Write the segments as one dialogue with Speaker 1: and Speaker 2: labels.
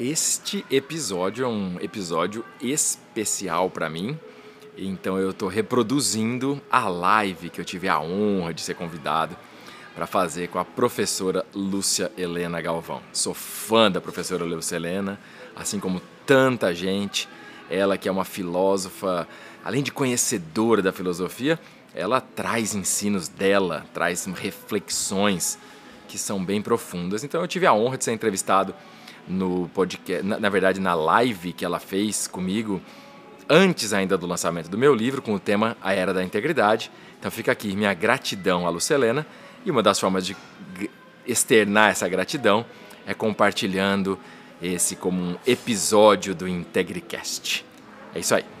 Speaker 1: Este episódio é um episódio especial para mim, então eu estou reproduzindo a live que eu tive a honra de ser convidado para fazer com a professora Lúcia Helena Galvão. Sou fã da professora Lúcia Helena, assim como tanta gente. Ela que é uma filósofa, além de conhecedora da filosofia, ela traz ensinos dela, traz reflexões que são bem profundas. Então eu tive a honra de ser entrevistado no podcast, na, na, verdade na live que ela fez comigo antes ainda do lançamento do meu livro com o tema A Era da Integridade. Então fica aqui minha gratidão à Lucelena e uma das formas de externar essa gratidão é compartilhando esse como um episódio do IntegriCast. É isso aí.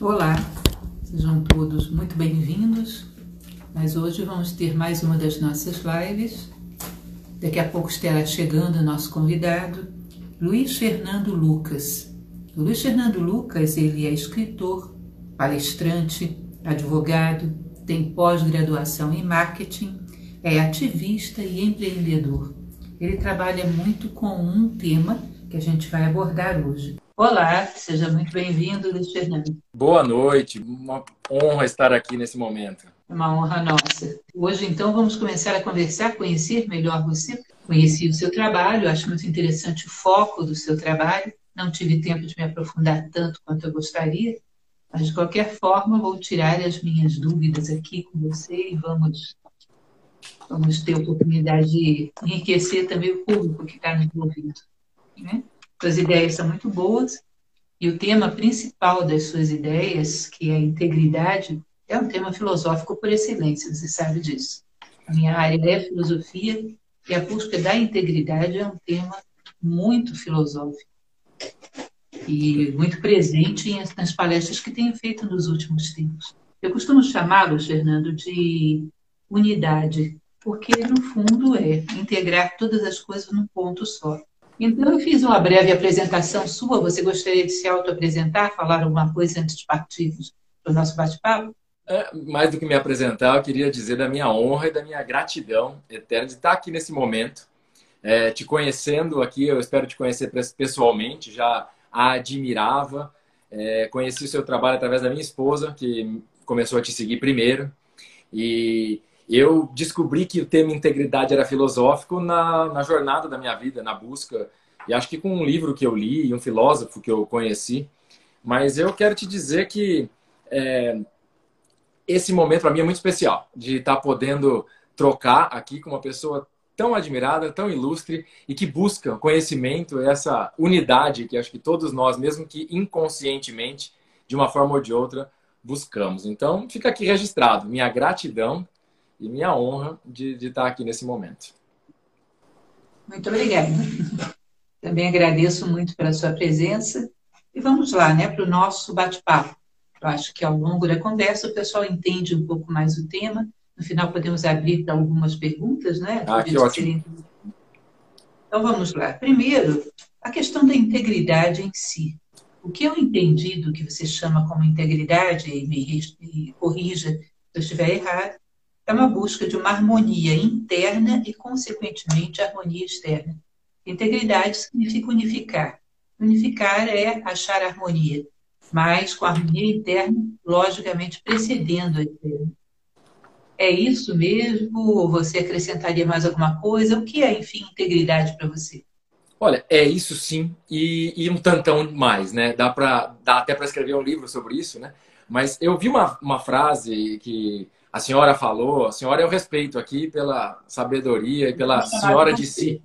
Speaker 2: Olá, sejam todos muito bem-vindos. Mas hoje vamos ter mais uma das nossas lives. Daqui a pouco estará chegando o nosso convidado, Luiz Fernando Lucas. O Luiz Fernando Lucas, ele é escritor, palestrante, advogado, tem pós-graduação em marketing, é ativista e empreendedor. Ele trabalha muito com um tema que a gente vai abordar hoje, Olá, seja muito bem-vindo, Luiz Fernando.
Speaker 1: Boa noite, uma honra estar aqui nesse momento.
Speaker 2: É uma honra nossa. Hoje, então, vamos começar a conversar, conhecer melhor você. Conheci o seu trabalho, acho muito interessante o foco do seu trabalho. Não tive tempo de me aprofundar tanto quanto eu gostaria, mas de qualquer forma, vou tirar as minhas dúvidas aqui com você e vamos, vamos ter a oportunidade de enriquecer também o público que está nos ouvindo. Né? Suas ideias são muito boas e o tema principal das suas ideias, que é a integridade, é um tema filosófico por excelência, você sabe disso. A minha área é filosofia e a busca da integridade é um tema muito filosófico e muito presente nas palestras que tenho feito nos últimos tempos. Eu costumo chamá-los, Fernando, de unidade, porque no fundo é integrar todas as coisas num ponto só. Então, eu fiz uma breve apresentação sua. Você gostaria de se auto-apresentar, falar alguma coisa antes de partirmos para o nosso bate-papo?
Speaker 1: É, mais do que me apresentar, eu queria dizer da minha honra e da minha gratidão eterna de estar aqui nesse momento, é, te conhecendo aqui. Eu espero te conhecer pessoalmente, já a admirava. É, conheci o seu trabalho através da minha esposa, que começou a te seguir primeiro. E eu descobri que o tema integridade era filosófico na, na jornada da minha vida, na busca. E acho que com um livro que eu li e um filósofo que eu conheci. Mas eu quero te dizer que é, esse momento para mim é muito especial, de estar tá podendo trocar aqui com uma pessoa tão admirada, tão ilustre e que busca conhecimento, essa unidade que acho que todos nós, mesmo que inconscientemente, de uma forma ou de outra, buscamos. Então, fica aqui registrado minha gratidão e minha honra de, de estar aqui nesse momento.
Speaker 2: Muito obrigada. Também agradeço muito pela sua presença. E vamos lá, né, para o nosso bate-papo. Eu acho que ao longo da conversa o pessoal entende um pouco mais o tema. No final podemos abrir para algumas perguntas, né?
Speaker 1: Ah, que ótimo.
Speaker 2: Então vamos lá. Primeiro, a questão da integridade em si. O que eu entendi do que você chama como integridade, e me, me corrija se eu estiver errado, é uma busca de uma harmonia interna e, consequentemente, harmonia externa. Integridade significa unificar. Unificar é achar harmonia, mas com a harmonia interna, logicamente, precedendo a externa. É isso mesmo? Ou você acrescentaria mais alguma coisa? O que é, enfim, integridade para você?
Speaker 1: Olha, é isso sim, e, e um tantão mais, né? Dá, pra, dá até para escrever um livro sobre isso, né? Mas eu vi uma, uma frase que a senhora falou, a senhora eu respeito aqui pela sabedoria e pela senhora de si.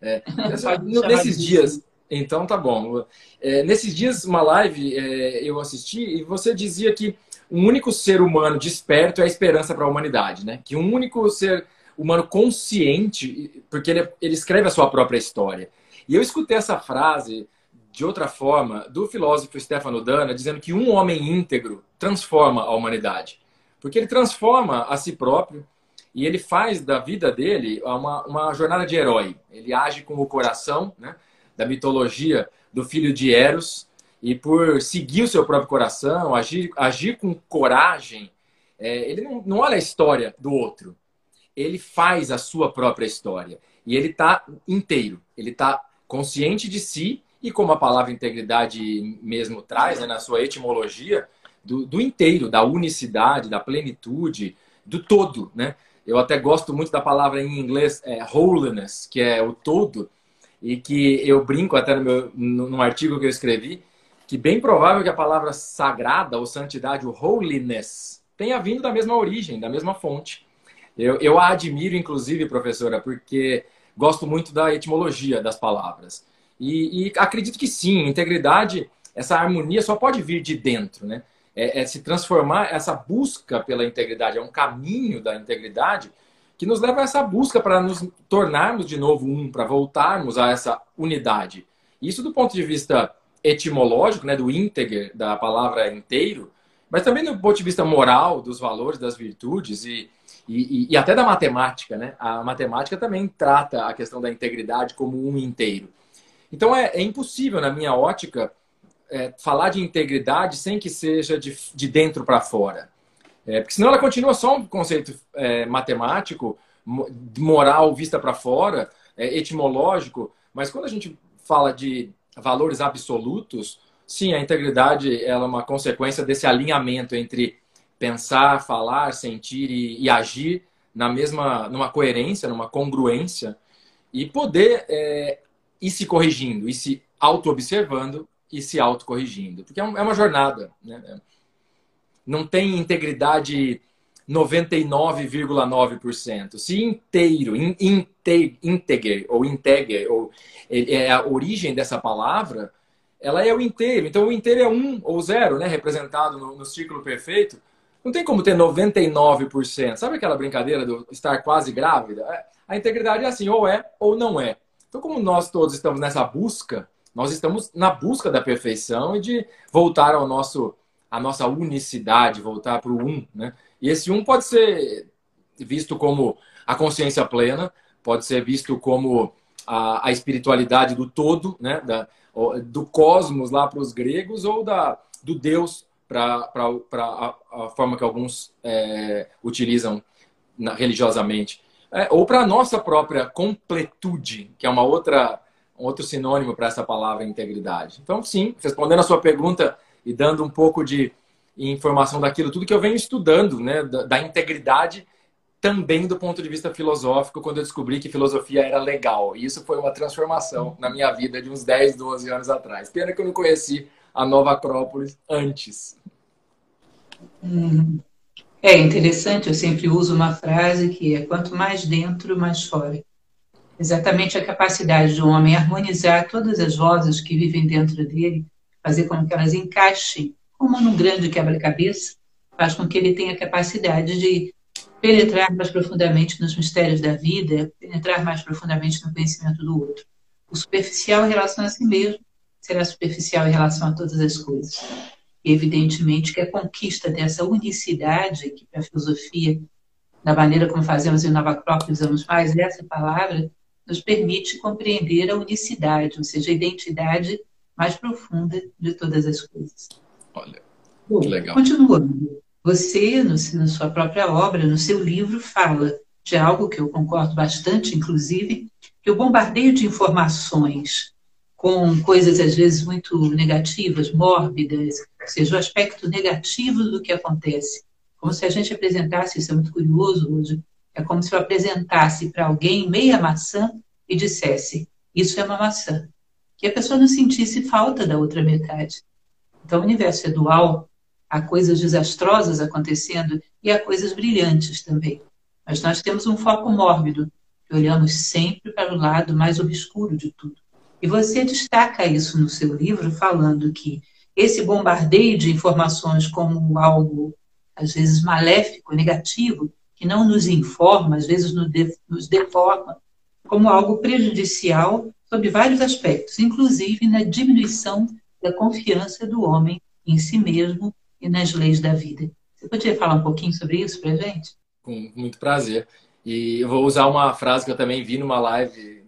Speaker 1: É, nesses dias, Então tá bom. É, nesses dias, uma live é, eu assisti e você dizia que um único ser humano desperto é a esperança para a humanidade, né? Que um único ser humano consciente, porque ele, ele escreve a sua própria história. E eu escutei essa frase de outra forma do filósofo Stefano Dana, dizendo que um homem íntegro transforma a humanidade. Porque ele transforma a si próprio e ele faz da vida dele uma, uma jornada de herói. Ele age com o coração, né? da mitologia do filho de Eros, e por seguir o seu próprio coração, agir, agir com coragem, é, ele não, não olha a história do outro, ele faz a sua própria história. E ele está inteiro, ele está consciente de si, e como a palavra integridade mesmo traz, né, na sua etimologia, do, do inteiro, da unicidade, da plenitude, do todo, né? Eu até gosto muito da palavra em inglês é, holiness, que é o todo, e que eu brinco até no meu, num artigo que eu escrevi, que bem provável que a palavra sagrada ou santidade, o holiness, tenha vindo da mesma origem, da mesma fonte. Eu, eu a admiro, inclusive, professora, porque gosto muito da etimologia das palavras. E, e acredito que sim, integridade, essa harmonia só pode vir de dentro, né? É, é, se transformar, essa busca pela integridade, é um caminho da integridade que nos leva a essa busca para nos tornarmos de novo um, para voltarmos a essa unidade. Isso do ponto de vista etimológico, né, do íntegro, da palavra inteiro, mas também do ponto de vista moral, dos valores, das virtudes e, e, e até da matemática. Né? A matemática também trata a questão da integridade como um inteiro. Então é, é impossível, na minha ótica, é, falar de integridade sem que seja de, de dentro para fora. É, porque senão ela continua só um conceito é, matemático, moral vista para fora, é, etimológico, mas quando a gente fala de valores absolutos, sim, a integridade é uma consequência desse alinhamento entre pensar, falar, sentir e, e agir na mesma, numa coerência, numa congruência e poder é, ir se corrigindo, ir se auto-observando e se autocorrigindo. Porque é, é uma jornada. Né? não tem integridade 99,9%. Se inteiro, in, inte, ou integre, ou é a origem dessa palavra, ela é o inteiro. Então o inteiro é um ou zero, né? Representado no, no círculo perfeito. Não tem como ter 99%. Sabe aquela brincadeira do estar quase grávida? É, a integridade é assim, ou é ou não é. Então, como nós todos estamos nessa busca, nós estamos na busca da perfeição e de voltar ao nosso a nossa unicidade, voltar para o um, né? E esse um pode ser visto como a consciência plena, pode ser visto como a, a espiritualidade do todo, né? Da, do cosmos lá para os gregos ou da, do Deus para a, a forma que alguns é, utilizam religiosamente. É, ou para a nossa própria completude, que é uma outra, outro sinônimo para essa palavra integridade. Então, sim, respondendo a sua pergunta e dando um pouco de informação daquilo, tudo que eu venho estudando, né, da, da integridade também do ponto de vista filosófico, quando eu descobri que filosofia era legal. E isso foi uma transformação na minha vida de uns 10, 12 anos atrás. Pena que eu não conheci a Nova Acrópolis antes.
Speaker 2: Hum. É interessante, eu sempre uso uma frase que é quanto mais dentro, mais fora. Exatamente a capacidade de um homem harmonizar todas as vozes que vivem dentro dele fazer com que elas encaixem, como num grande quebra-cabeça, faz com que ele tenha capacidade de penetrar mais profundamente nos mistérios da vida, penetrar mais profundamente no conhecimento do outro. O superficial em relação a si mesmo será superficial em relação a todas as coisas. E, evidentemente, que a conquista dessa unicidade, que para a filosofia, da maneira como fazemos em Nova Acrópole, usamos mais essa palavra, nos permite compreender a unicidade, ou seja, a identidade mais profunda de todas as coisas.
Speaker 1: Olha, Bom, legal.
Speaker 2: Continuando, você, no, na sua própria obra, no seu livro, fala de algo que eu concordo bastante, inclusive, que o bombardeio de informações com coisas às vezes muito negativas, mórbidas, ou seja, o aspecto negativo do que acontece. Como se a gente apresentasse, isso é muito curioso hoje, é como se eu apresentasse para alguém meia maçã e dissesse: Isso é uma maçã que a pessoa não sentisse falta da outra metade. Então, o universo é dual, há coisas desastrosas acontecendo e há coisas brilhantes também. Mas nós temos um foco mórbido, que olhamos sempre para o lado mais obscuro de tudo. E você destaca isso no seu livro, falando que esse bombardeio de informações como algo, às vezes, maléfico, negativo, que não nos informa, às vezes nos deforma, como algo prejudicial sob vários aspectos, inclusive na diminuição da confiança do homem em si mesmo e nas leis da vida. Você poderia falar um pouquinho sobre isso para gente?
Speaker 1: Com muito prazer. E eu vou usar uma frase que eu também vi numa live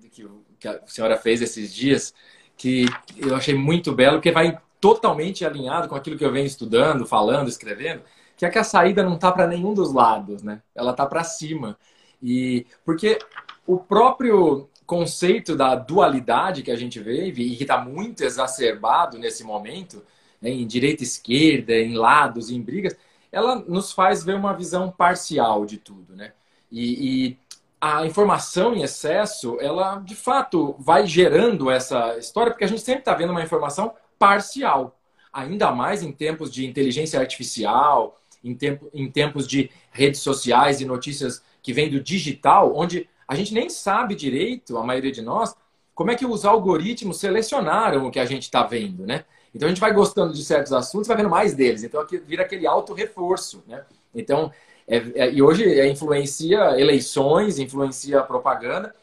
Speaker 1: que a senhora fez esses dias, que eu achei muito belo, porque vai totalmente alinhado com aquilo que eu venho estudando, falando, escrevendo, que é que a saída não está para nenhum dos lados, né? Ela está para cima. E porque o próprio conceito da dualidade que a gente vive e que está muito exacerbado nesse momento, né, em direita e esquerda, em lados, em brigas, ela nos faz ver uma visão parcial de tudo, né? E, e a informação em excesso, ela de fato vai gerando essa história, porque a gente sempre está vendo uma informação parcial. Ainda mais em tempos de inteligência artificial, em, tempo, em tempos de redes sociais e notícias que vêm do digital, onde a gente nem sabe direito, a maioria de nós, como é que os algoritmos selecionaram o que a gente está vendo, né? Então a gente vai gostando de certos assuntos, vai vendo mais deles. Então aqui vira aquele auto-reforço, né? Então, é, é, e hoje é, influencia eleições, influencia propaganda.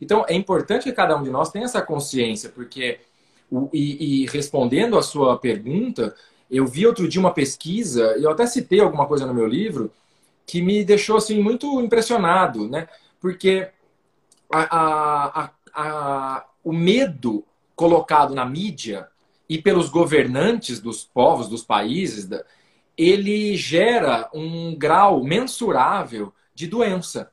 Speaker 1: Então é importante que cada um de nós tenha essa consciência, porque o, e, e respondendo a sua pergunta, eu vi outro dia uma pesquisa, e eu até citei alguma coisa no meu livro, que me deixou assim muito impressionado, né? Porque a, a, a, o medo colocado na mídia e pelos governantes dos povos, dos países, ele gera um grau mensurável de doença.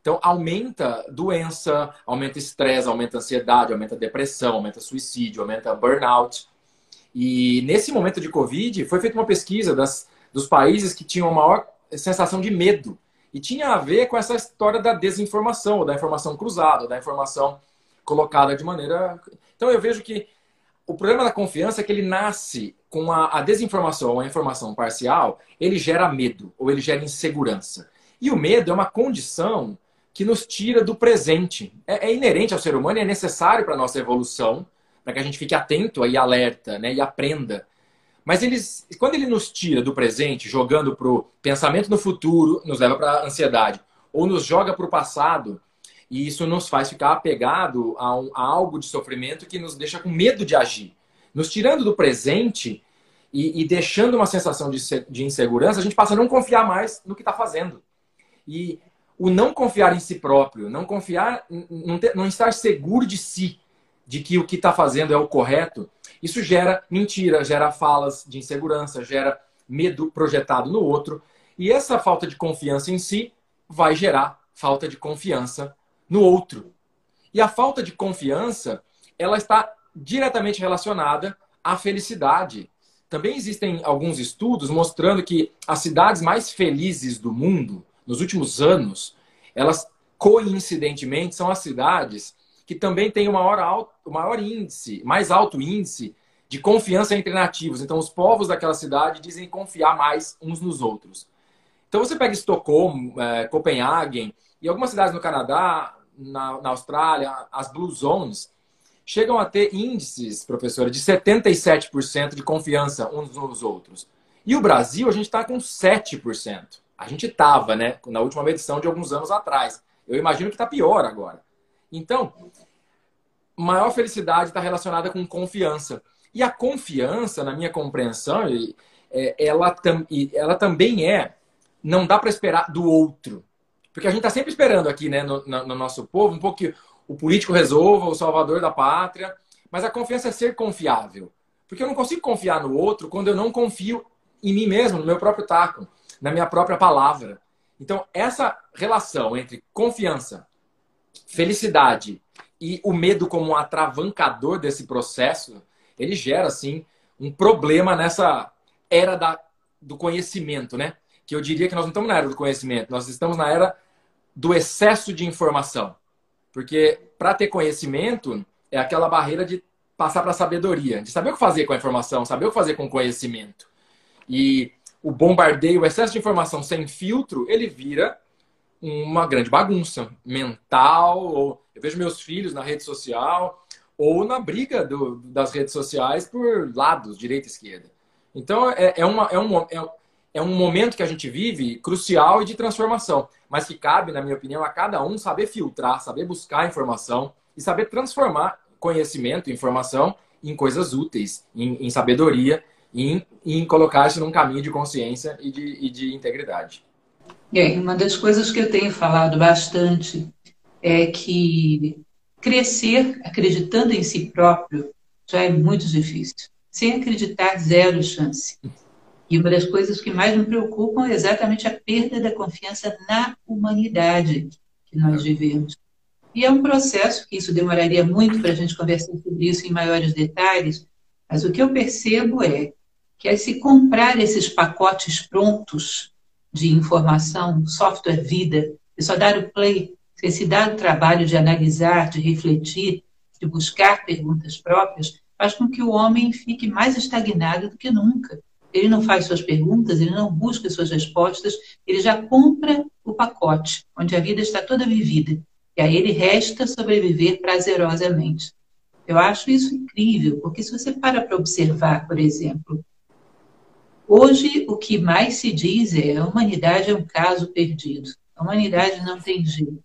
Speaker 1: Então, aumenta doença, aumenta estresse, aumenta ansiedade, aumenta depressão, aumenta suicídio, aumenta burnout. E nesse momento de Covid, foi feita uma pesquisa das, dos países que tinham maior sensação de medo. E tinha a ver com essa história da desinformação, ou da informação cruzada, da informação colocada de maneira. Então, eu vejo que o problema da confiança é que ele nasce com a, a desinformação ou a informação parcial, ele gera medo, ou ele gera insegurança. E o medo é uma condição que nos tira do presente. É, é inerente ao ser humano e é necessário para a nossa evolução, para que a gente fique atento e alerta né, e aprenda. Mas eles, quando ele nos tira do presente, jogando para o pensamento no futuro, nos leva para a ansiedade, ou nos joga para o passado, e isso nos faz ficar apegado a, um, a, algo de sofrimento que nos deixa com medo de agir. Nos tirando do presente e, e deixando uma sensação de, de insegurança, a gente passa a não confiar mais no que está fazendo. E o não confiar em si próprio, não confiar, não, ter, não estar seguro de si, de que o que está fazendo é o correto, isso gera mentira, gera falas de insegurança, gera medo projetado no outro. E essa falta de confiança em si vai gerar falta de confiança no outro. E a falta de confiança, ela está diretamente relacionada à felicidade. Também existem alguns estudos mostrando que as cidades mais felizes do mundo nos últimos anos, elas coincidentemente são as cidades que também têm o maior, o maior índice, mais alto índice de confiança entre nativos. Então, os povos daquela cidade dizem confiar mais uns nos outros. Então, você pega Estocolmo, é, Copenhagen e algumas cidades no Canadá, na, na Austrália, as Blue Zones, chegam a ter índices, professora, de 77% de confiança uns nos outros. E o Brasil, a gente está com 7%. A gente estava, né? Na última medição de alguns anos atrás. Eu imagino que está pior agora. Então, maior felicidade está relacionada com confiança. E a confiança, na minha compreensão, é, ela, ela também é. Não dá para esperar do outro. Porque a gente está sempre esperando aqui, né, no, no, nosso povo, um pouco que o político resolva, o salvador da pátria. Mas a confiança é ser confiável. Porque eu não consigo confiar no outro quando eu não confio em mim mesmo, no meu próprio taco na minha própria palavra. Então, essa relação entre confiança, felicidade e o medo como um atravancador desse processo, ele gera, assim, um problema nessa era da, do conhecimento, né? Que eu diria que nós não estamos na era do conhecimento, nós estamos na era do excesso de informação. Porque para ter conhecimento é aquela barreira de passar para a sabedoria, de saber o que fazer com a informação, saber o que fazer com o conhecimento. E o bombardeio, o excesso de informação sem filtro, ele vira uma grande bagunça mental. Ou eu vejo meus filhos na rede social, ou na briga do, das redes sociais por lados, direita e esquerda. Então, é, é, uma, é, um, é, é um momento que a gente vive crucial e de transformação, mas que cabe, na minha opinião, a cada um saber filtrar, saber buscar informação e saber transformar conhecimento, informação em coisas úteis, em, em sabedoria, em, em colocar-se num caminho de consciência e de, e de integridade.
Speaker 2: É, uma das coisas que eu tenho falado bastante é que crescer acreditando em si próprio já é muito difícil. Sem acreditar, zero chance. E uma das coisas que mais me preocupam é exatamente a perda da confiança na humanidade que nós vivemos. E é um processo que isso demoraria muito para a gente conversar sobre isso em maiores detalhes, mas o que eu percebo é que se comprar esses pacotes prontos de informação, software vida, e só dar o play, sem se dar o trabalho de analisar, de refletir, de buscar perguntas próprias, faz com que o homem fique mais estagnado do que nunca. Ele não faz suas perguntas, ele não busca suas respostas, ele já compra o pacote, onde a vida está toda vivida. E a ele resta sobreviver prazerosamente. Eu acho isso incrível, porque se você para para observar, por exemplo, hoje o que mais se diz é a humanidade é um caso perdido. A humanidade não tem jeito.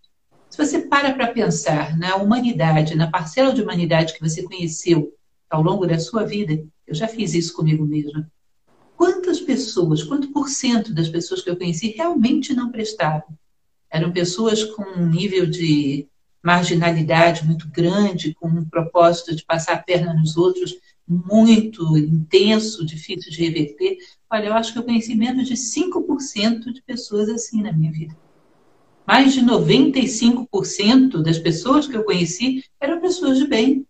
Speaker 2: Se você para para pensar na humanidade, na parcela de humanidade que você conheceu ao longo da sua vida, eu já fiz isso comigo mesma. Quantas pessoas, quanto por cento das pessoas que eu conheci realmente não prestavam? Eram pessoas com um nível de marginalidade muito grande, com um propósito de passar a perna nos outros muito intenso, difícil de reverter. Olha, eu acho que eu conheci menos de 5% de pessoas assim na minha vida. Mais de 95% das pessoas que eu conheci eram pessoas de bem.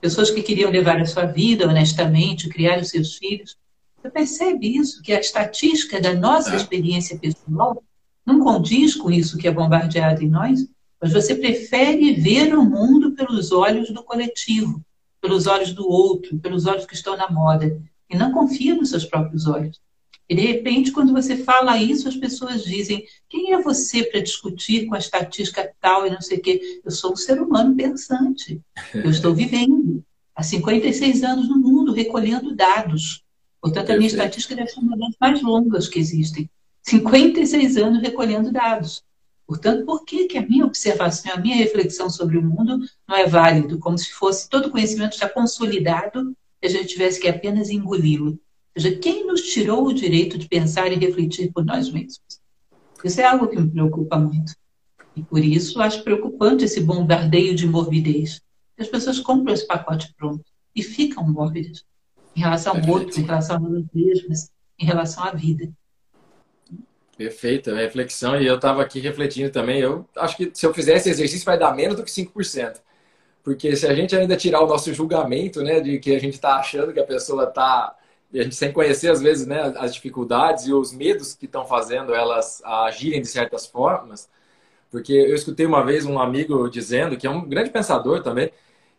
Speaker 2: Pessoas que queriam levar a sua vida honestamente, criar os seus filhos. Você percebe isso, que a estatística da nossa é. experiência pessoal não condiz com isso que é bombardeado em nós, mas você prefere ver o mundo pelos olhos do coletivo, pelos olhos do outro, pelos olhos que estão na moda, e não confia nos seus próprios olhos. E de repente, quando você fala isso, as pessoas dizem: quem é você para discutir com a estatística tal e não sei o quê? Eu sou um ser humano pensante. Eu estou vivendo há 56 anos no mundo, recolhendo dados. Portanto, a minha estatística deve ser uma das mais longas que existem. 56 anos recolhendo dados. Portanto, por que, que a minha observação, a minha reflexão sobre o mundo não é válido? Como se fosse todo conhecimento já consolidado e a gente tivesse que apenas engoli-lo. Ou seja, quem nos tirou o direito de pensar e refletir por nós mesmos? Isso é algo que me preocupa muito. E por isso acho preocupante esse bombardeio de morbidez. As pessoas compram esse pacote pronto e ficam mórbidas em relação ao outro, em relação a nós mesmas, em relação à vida.
Speaker 1: Perfeito, reflexão. E eu estava aqui refletindo também. Eu acho que se eu fizer esse exercício vai dar menos do que 5%. Porque se a gente ainda tirar o nosso julgamento, né, de que a gente está achando que a pessoa está. A gente sem conhecer, às vezes, né, as dificuldades e os medos que estão fazendo elas agirem de certas formas. Porque eu escutei uma vez um amigo dizendo, que é um grande pensador também,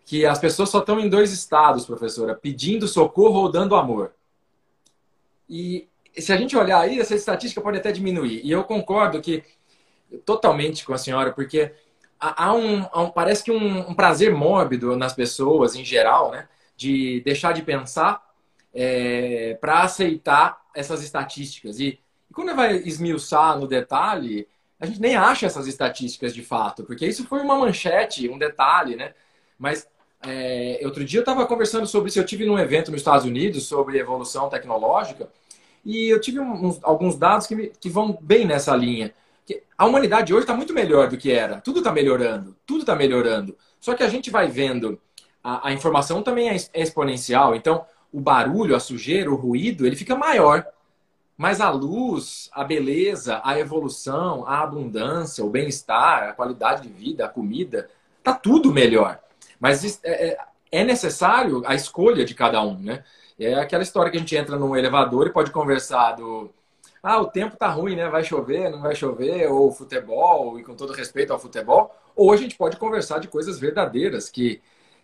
Speaker 1: que as pessoas só estão em dois estados, professora: pedindo socorro ou dando amor. E se a gente olhar aí, essa estatística pode até diminuir. E eu concordo que totalmente com a senhora, porque há um, há um parece que um, um, prazer mórbido nas pessoas em geral, né, de deixar de pensar é, para aceitar essas estatísticas. E, e quando vai esmiuçar no detalhe, a gente nem acha essas estatísticas de fato, porque isso foi uma manchete, um detalhe, né? Mas é, outro dia eu estava conversando sobre isso, eu tive num evento nos Estados Unidos sobre evolução tecnológica e eu tive uns, alguns dados que, me, que vão bem nessa linha. A humanidade hoje está muito melhor do que era. Tudo está melhorando. Tudo está melhorando. Só que a gente vai vendo, a, a informação também é, é exponencial. Então, o barulho, a sujeira, o ruído, ele fica maior. Mas a luz, a beleza, a evolução, a abundância, o bem-estar, a qualidade de vida, a comida, tá tudo melhor. Mas é, é, é necessário a escolha de cada um, né? É aquela história que a gente entra num elevador e pode conversar do ah, o tempo tá ruim, né? Vai chover, não vai chover, ou futebol, e com todo respeito ao futebol, ou a gente pode conversar de coisas verdadeiras, que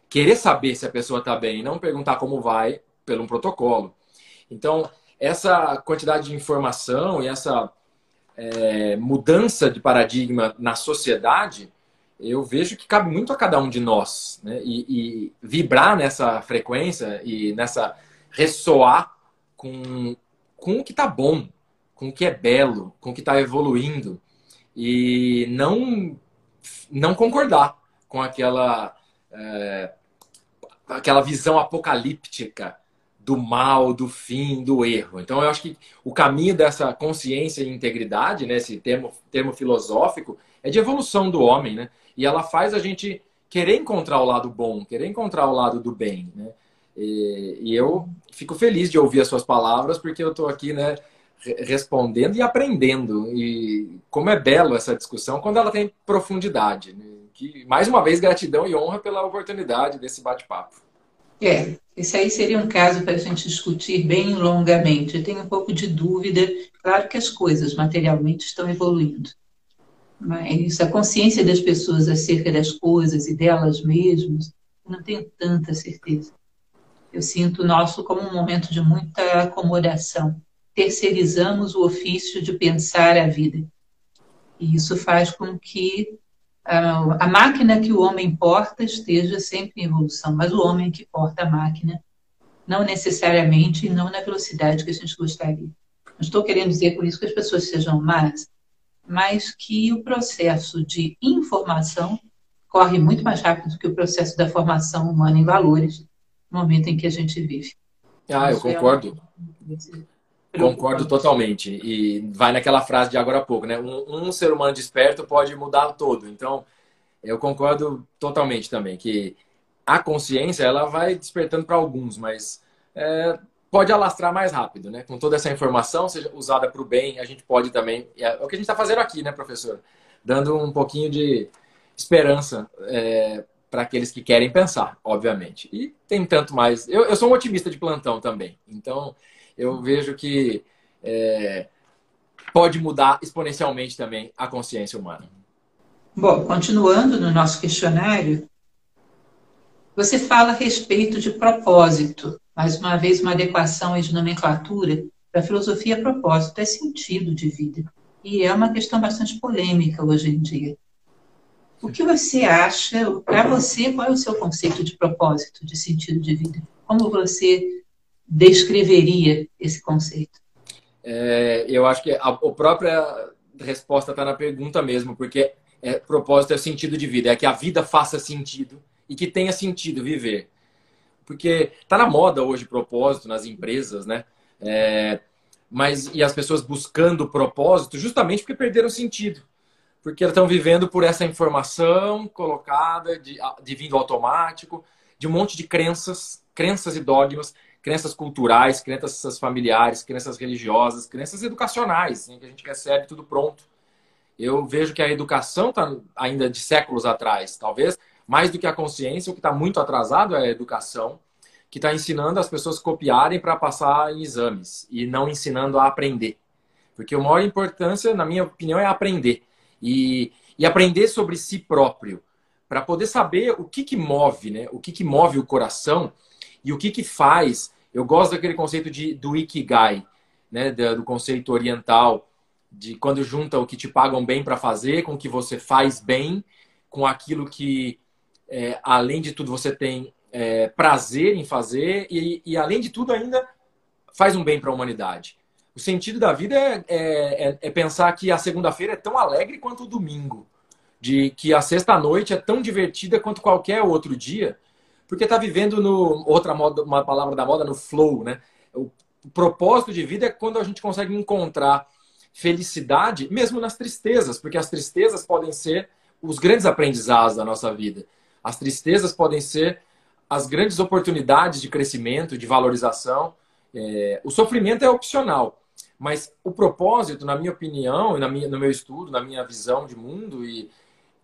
Speaker 1: querer saber se a pessoa tá bem, não perguntar como vai pelo um protocolo. Então, essa quantidade de informação e essa é, mudança de paradigma na sociedade, eu vejo que cabe muito a cada um de nós, né? E, e vibrar nessa frequência e nessa ressoar com, com o que está bom, com o que é belo, com o que está evoluindo e não não concordar com aquela é, aquela visão apocalíptica do mal, do fim, do erro. Então, eu acho que o caminho dessa consciência e integridade, né, esse termo, termo filosófico, é de evolução do homem, né? E ela faz a gente querer encontrar o lado bom, querer encontrar o lado do bem, né? E, e eu fico feliz de ouvir as suas palavras, porque eu estou aqui, né, respondendo e aprendendo. E como é belo essa discussão quando ela tem profundidade. Né? Que, mais uma vez, gratidão e honra pela oportunidade desse bate-papo.
Speaker 2: É, esse aí seria um caso para a gente discutir bem longamente. Eu tenho um pouco de dúvida. Claro que as coisas materialmente estão evoluindo, mas a consciência das pessoas acerca das coisas e delas mesmas, eu não tenho tanta certeza. Eu sinto o nosso como um momento de muita acomodação. Terceirizamos o ofício de pensar a vida. E isso faz com que a máquina que o homem porta esteja sempre em evolução, mas o homem que porta a máquina, não necessariamente e não na velocidade que a gente gostaria. Não estou querendo dizer com isso que as pessoas sejam más, mas que o processo de informação corre muito mais rápido do que o processo da formação humana em valores momento em que a gente vive.
Speaker 1: Ah, eu é concordo. Concordo totalmente. E vai naquela frase de agora há pouco, né? Um, um, ser humano desperto pode mudar todo. Então, eu concordo totalmente também que a consciência ela vai despertando para alguns, mas é, pode alastrar mais rápido, né? Com toda essa informação, seja usada para o bem, a gente pode também. É o que a gente está fazendo aqui, né, professor? Dando um pouquinho de esperança é, para aqueles que querem pensar, obviamente. E tem tanto mais. Eu, eu sou um otimista de plantão também. Então, eu vejo que é, pode mudar exponencialmente também a consciência humana.
Speaker 2: Bom, continuando no nosso questionário, você fala a respeito de propósito, mais uma vez uma adequação de nomenclatura para a filosofia propósito é sentido de vida. E é uma questão bastante polêmica hoje em dia. O que você acha, para você, qual é o seu conceito de propósito, de sentido de vida? Como você descreveria esse conceito?
Speaker 1: É, eu acho que a, a própria resposta está na pergunta mesmo, porque é, propósito é sentido de vida, é que a vida faça sentido e que tenha sentido viver. Porque está na moda hoje propósito nas empresas, né? É, mas e as pessoas buscando propósito justamente porque perderam sentido. Porque elas estão vivendo por essa informação colocada de, de vindo automático, de um monte de crenças, crenças e dogmas crenças culturais, crenças familiares, crenças religiosas, crenças educacionais, assim, que a gente recebe tudo pronto. Eu vejo que a educação está ainda de séculos atrás, talvez mais do que a consciência, o que está muito atrasado é a educação, que está ensinando as pessoas copiarem para passar em exames e não ensinando a aprender. Porque a maior importância, na minha opinião, é aprender. E, e aprender sobre si próprio, para poder saber o que, que move, né? o que, que move o coração e o que, que faz? Eu gosto daquele conceito de, do Ikigai, né? do conceito oriental, de quando junta o que te pagam bem para fazer com o que você faz bem, com aquilo que, é, além de tudo, você tem é, prazer em fazer e, e, além de tudo, ainda faz um bem para a humanidade. O sentido da vida é, é, é, é pensar que a segunda-feira é tão alegre quanto o domingo, de que a sexta-noite é tão divertida quanto qualquer outro dia, porque está vivendo no outra moda, uma palavra da moda no flow, né? O propósito de vida é quando a gente consegue encontrar felicidade, mesmo nas tristezas, porque as tristezas podem ser os grandes aprendizados da nossa vida. As tristezas podem ser as grandes oportunidades de crescimento, de valorização. É, o sofrimento é opcional, mas o propósito, na minha opinião, na minha, no meu estudo, na minha visão de mundo, e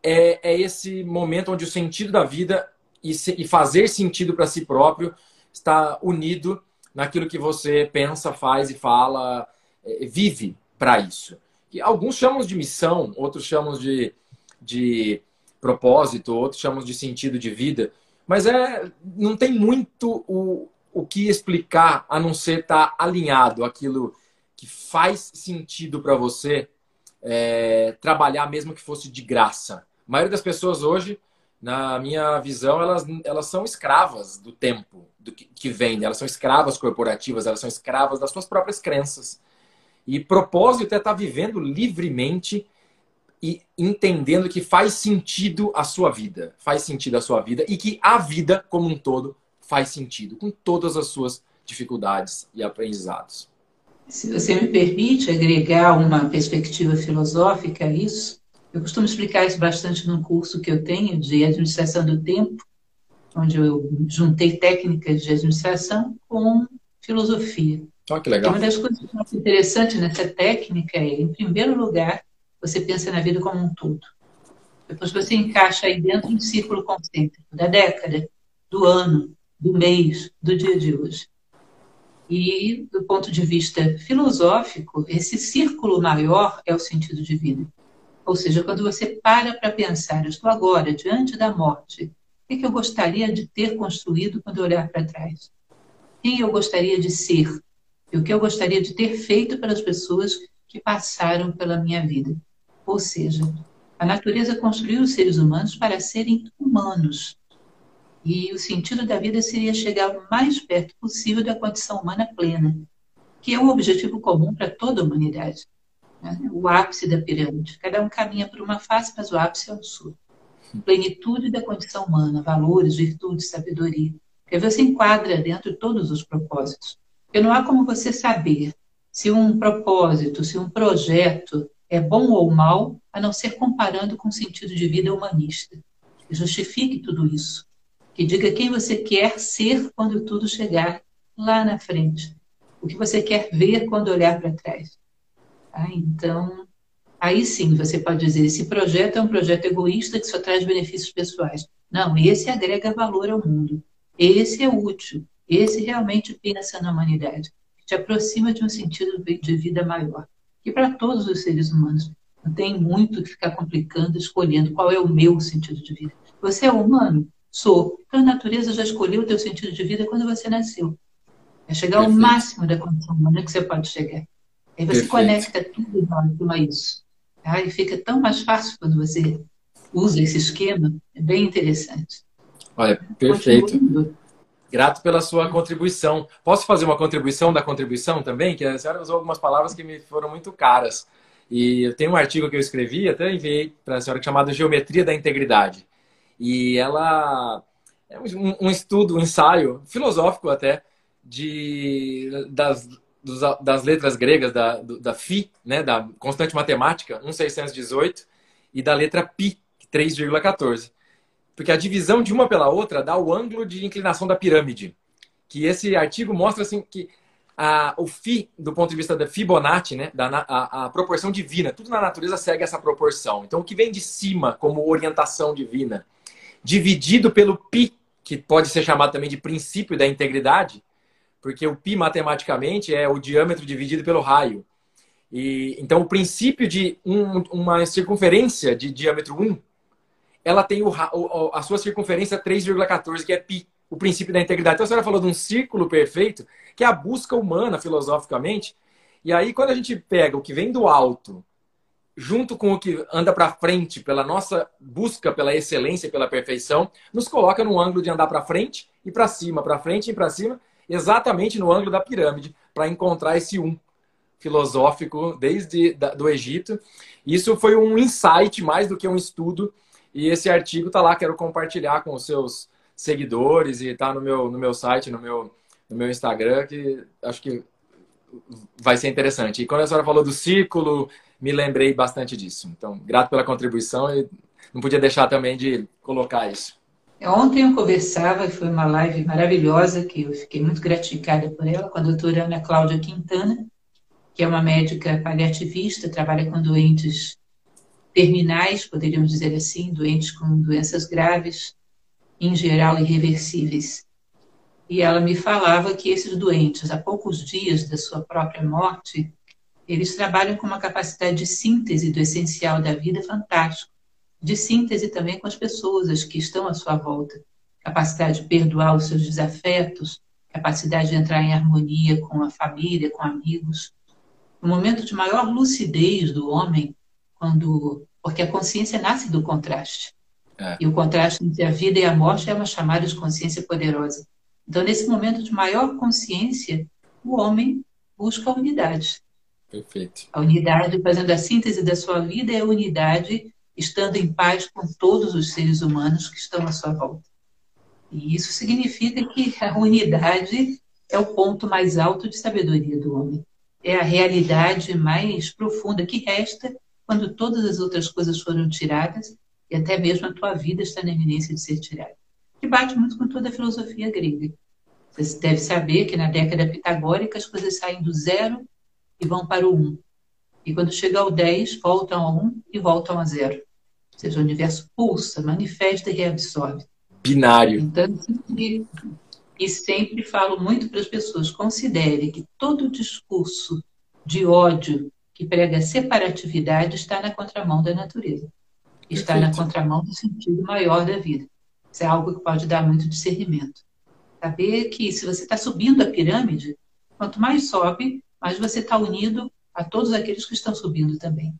Speaker 1: é, é esse momento onde o sentido da vida e, se, e fazer sentido para si próprio está unido naquilo que você pensa, faz e fala, é, vive para isso. E alguns chamam de missão, outros chamam de, de propósito, outros chamam de sentido de vida, mas é não tem muito o, o que explicar a não ser estar tá alinhado aquilo que faz sentido para você é, trabalhar mesmo que fosse de graça maioria das pessoas hoje, na minha visão, elas, elas são escravas do tempo do que, que vem. Elas são escravas corporativas, elas são escravas das suas próprias crenças. E propósito é estar vivendo livremente e entendendo que faz sentido a sua vida, faz sentido a sua vida e que a vida como um todo faz sentido com todas as suas dificuldades e aprendizados.
Speaker 2: Se você me permite agregar uma perspectiva filosófica a isso, eu costumo explicar isso bastante num curso que eu tenho de administração do tempo, onde eu juntei técnicas de administração com filosofia.
Speaker 1: Oh, que legal.
Speaker 2: uma das coisas mais interessantes nessa técnica é, em primeiro lugar, você pensa na vida como um todo. Depois você encaixa aí dentro um círculo concêntrico da década, do ano, do mês, do dia de hoje. E, do ponto de vista filosófico, esse círculo maior é o sentido de vida. Ou seja, quando você para para pensar, eu estou agora diante da morte, o que eu gostaria de ter construído quando eu olhar para trás? Quem eu gostaria de ser? E o que eu gostaria de ter feito para as pessoas que passaram pela minha vida? Ou seja, a natureza construiu os seres humanos para serem humanos. E o sentido da vida seria chegar o mais perto possível da condição humana plena, que é um objetivo comum para toda a humanidade. Né? O ápice da pirâmide. Cada um caminha por uma face, mas o ápice é o sul. Plenitude da condição humana, valores, virtudes, sabedoria. Porque você enquadra dentro de todos os propósitos. Porque não há como você saber se um propósito, se um projeto é bom ou mal, a não ser comparando com o sentido de vida humanista. Que justifique tudo isso. Que diga quem você quer ser quando tudo chegar lá na frente. O que você quer ver quando olhar para trás. Tá? Então, aí sim você pode dizer: esse projeto é um projeto egoísta que só traz benefícios pessoais. Não, esse agrega valor ao mundo. Esse é útil. Esse realmente pensa na humanidade. Te aproxima de um sentido de vida maior e para todos os seres humanos. Não tem muito que ficar complicando, escolhendo qual é o meu sentido de vida. Você é humano? Sou. Então a natureza já escolheu o teu sentido de vida quando você nasceu. É chegar Perfeito. ao máximo da condição humana que você pode chegar. Aí você Perfeito. conecta tudo a isso. Tá? E fica tão mais fácil quando você usa esse esquema. É bem interessante.
Speaker 1: Olha, perfeito. Grato pela sua contribuição. Posso fazer uma contribuição da contribuição também? Que a senhora usou algumas palavras que me foram muito caras. E eu tenho um artigo que eu escrevi, até enviei para a senhora, chamado Geometria da Integridade. E ela é um, um estudo, um ensaio, filosófico até, de, das, dos, das letras gregas, da, da Φ, né, da constante matemática, 1,618, e da letra Pi, 3,14 porque a divisão de uma pela outra dá o ângulo de inclinação da pirâmide. Que esse artigo mostra assim que a, o Φ, do ponto de vista da Fibonacci, né, da, a, a, proporção divina, tudo na natureza segue essa proporção. Então, o que vem de cima como orientação divina, dividido pelo π, que pode ser chamado também de princípio da integridade, porque o π matematicamente é o diâmetro dividido pelo raio. E, então, o princípio de um, uma circunferência de diâmetro 1 ela tem o, a sua circunferência 3,14, que é pi, o princípio da integridade. Então, a senhora falou de um círculo perfeito, que é a busca humana, filosoficamente. E aí, quando a gente pega o que vem do alto, junto com o que anda para frente, pela nossa busca pela excelência, pela perfeição, nos coloca no ângulo de andar para frente e para cima, para frente e para cima, exatamente no ângulo da pirâmide, para encontrar esse um filosófico desde da, do Egito. Isso foi um insight mais do que um estudo e esse artigo está lá, quero compartilhar com os seus seguidores e está no meu, no meu site, no meu, no meu Instagram, que acho que vai ser interessante. E quando a senhora falou do círculo, me lembrei bastante disso. Então, grato pela contribuição e não podia deixar também de colocar isso.
Speaker 2: Ontem eu conversava, foi uma live maravilhosa, que eu fiquei muito gratificada por ela, com a doutora Ana Cláudia Quintana, que é uma médica paliativista, trabalha com doentes terminais, poderíamos dizer assim, doentes com doenças graves, em geral irreversíveis. E ela me falava que esses doentes, a poucos dias da sua própria morte, eles trabalham com uma capacidade de síntese do essencial da vida fantástico, de síntese também com as pessoas as que estão à sua volta, capacidade de perdoar os seus desafetos, capacidade de entrar em harmonia com a família, com amigos. No momento de maior lucidez do homem, quando porque a consciência nasce do contraste. É. E o contraste entre a vida e a morte é uma chamada de consciência poderosa. Então, nesse momento de maior consciência, o homem busca a unidade.
Speaker 1: Perfeito.
Speaker 2: A unidade, fazendo a síntese da sua vida, é a unidade, estando em paz com todos os seres humanos que estão à sua volta. E isso significa que a unidade é o ponto mais alto de sabedoria do homem. É a realidade mais profunda que resta quando todas as outras coisas foram tiradas e até mesmo a tua vida está na iminência de ser tirada. Que bate muito com toda a filosofia grega. Você deve saber que na década pitagórica as coisas saem do zero e vão para o um. E quando chega ao 10, voltam a um e voltam a zero. Ou seja, o universo pulsa, manifesta e reabsorve.
Speaker 1: Binário.
Speaker 2: Então, sempre, e sempre falo muito para as pessoas: considere que todo discurso de ódio que prega separatividade está na contramão da natureza. Está Perfeito. na contramão do sentido maior da vida. Isso é algo que pode dar muito discernimento. Saber que se você está subindo a pirâmide, quanto mais sobe, mais você está unido a todos aqueles que estão subindo também.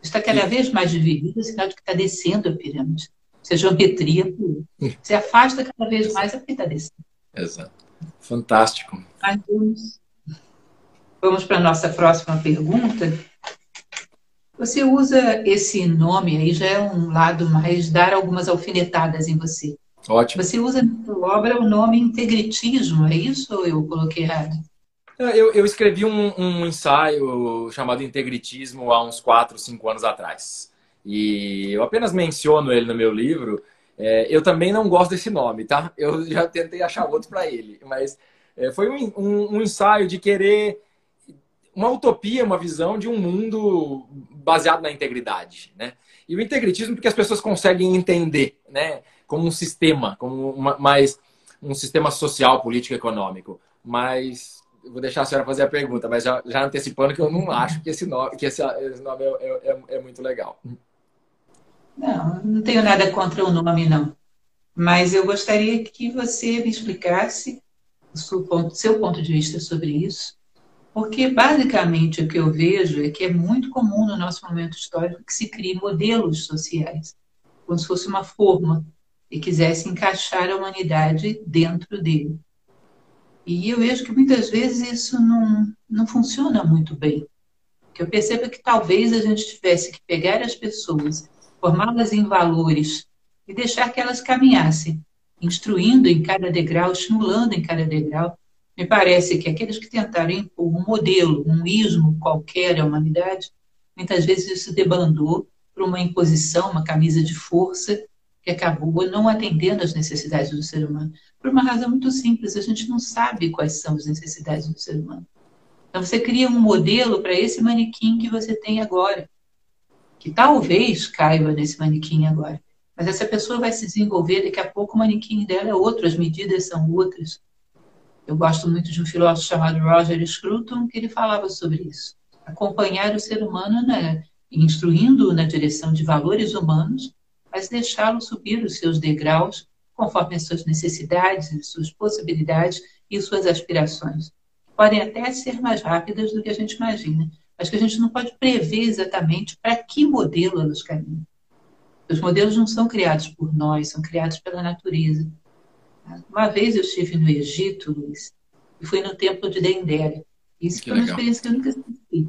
Speaker 2: Está cada vez mais dividido, sinal de que está descendo a pirâmide. Você geometria pura. Se afasta cada vez mais, é porque está descendo.
Speaker 1: Exato. Fantástico.
Speaker 2: Vamos, vamos para a nossa próxima pergunta. Você usa esse nome aí, já é um lado mais dar algumas alfinetadas em você.
Speaker 1: Ótimo.
Speaker 2: Você usa na sua obra o nome integritismo, é isso ou eu coloquei errado?
Speaker 1: Eu, eu escrevi um, um, ensaio chamado Integritismo há uns 4, 5 anos atrás. E eu apenas menciono ele no meu livro. É, eu também não gosto desse nome, tá? Eu já tentei achar outro para ele. Mas é, foi um, um, um ensaio de querer uma utopia, uma visão de um mundo baseado na integridade, né? E o integritismo porque as pessoas conseguem entender, né? Como um sistema, como uma, mais um sistema social, político, econômico. Mas vou deixar a senhora fazer a pergunta, mas já, já antecipando que eu não acho que esse nome, que esse, esse nome é, é, é, é muito legal.
Speaker 2: Não, não tenho nada contra o nome, não. Mas eu gostaria que você me explicasse o seu ponto, seu ponto de vista sobre isso, porque basicamente o que eu vejo é que é muito comum no nosso momento histórico que se crie modelos sociais, como se fosse uma forma e quisesse encaixar a humanidade dentro dele. E eu vejo que muitas vezes isso não, não funciona muito bem. Que eu percebo que talvez a gente tivesse que pegar as pessoas, formá-las em valores e deixar que elas caminhassem, instruindo em cada degrau, estimulando em cada degrau. Me parece que aqueles que tentaram impor um modelo, um ismo qualquer à humanidade, muitas vezes isso debandou para uma imposição, uma camisa de força que acabou não atendendo às necessidades do ser humano. Por uma razão muito simples, a gente não sabe quais são as necessidades do ser humano. Então você cria um modelo para esse manequim que você tem agora, que talvez caiba nesse manequim agora. Mas essa pessoa vai se desenvolver, daqui a pouco o manequim dela é outro, as medidas são outras. Eu gosto muito de um filósofo chamado Roger Scruton, que ele falava sobre isso. Acompanhar o ser humano, né, instruindo-o na direção de valores humanos, mas deixá-lo subir os seus degraus conforme as suas necessidades, as suas possibilidades e suas aspirações. Podem até ser mais rápidas do que a gente imagina, mas que a gente não pode prever exatamente para que modelo elas caminham. Os modelos não são criados por nós, são criados pela natureza. Uma vez eu estive no Egito, Luiz, e fui no templo de Dendera. Isso que foi uma experiência que eu nunca esqueci.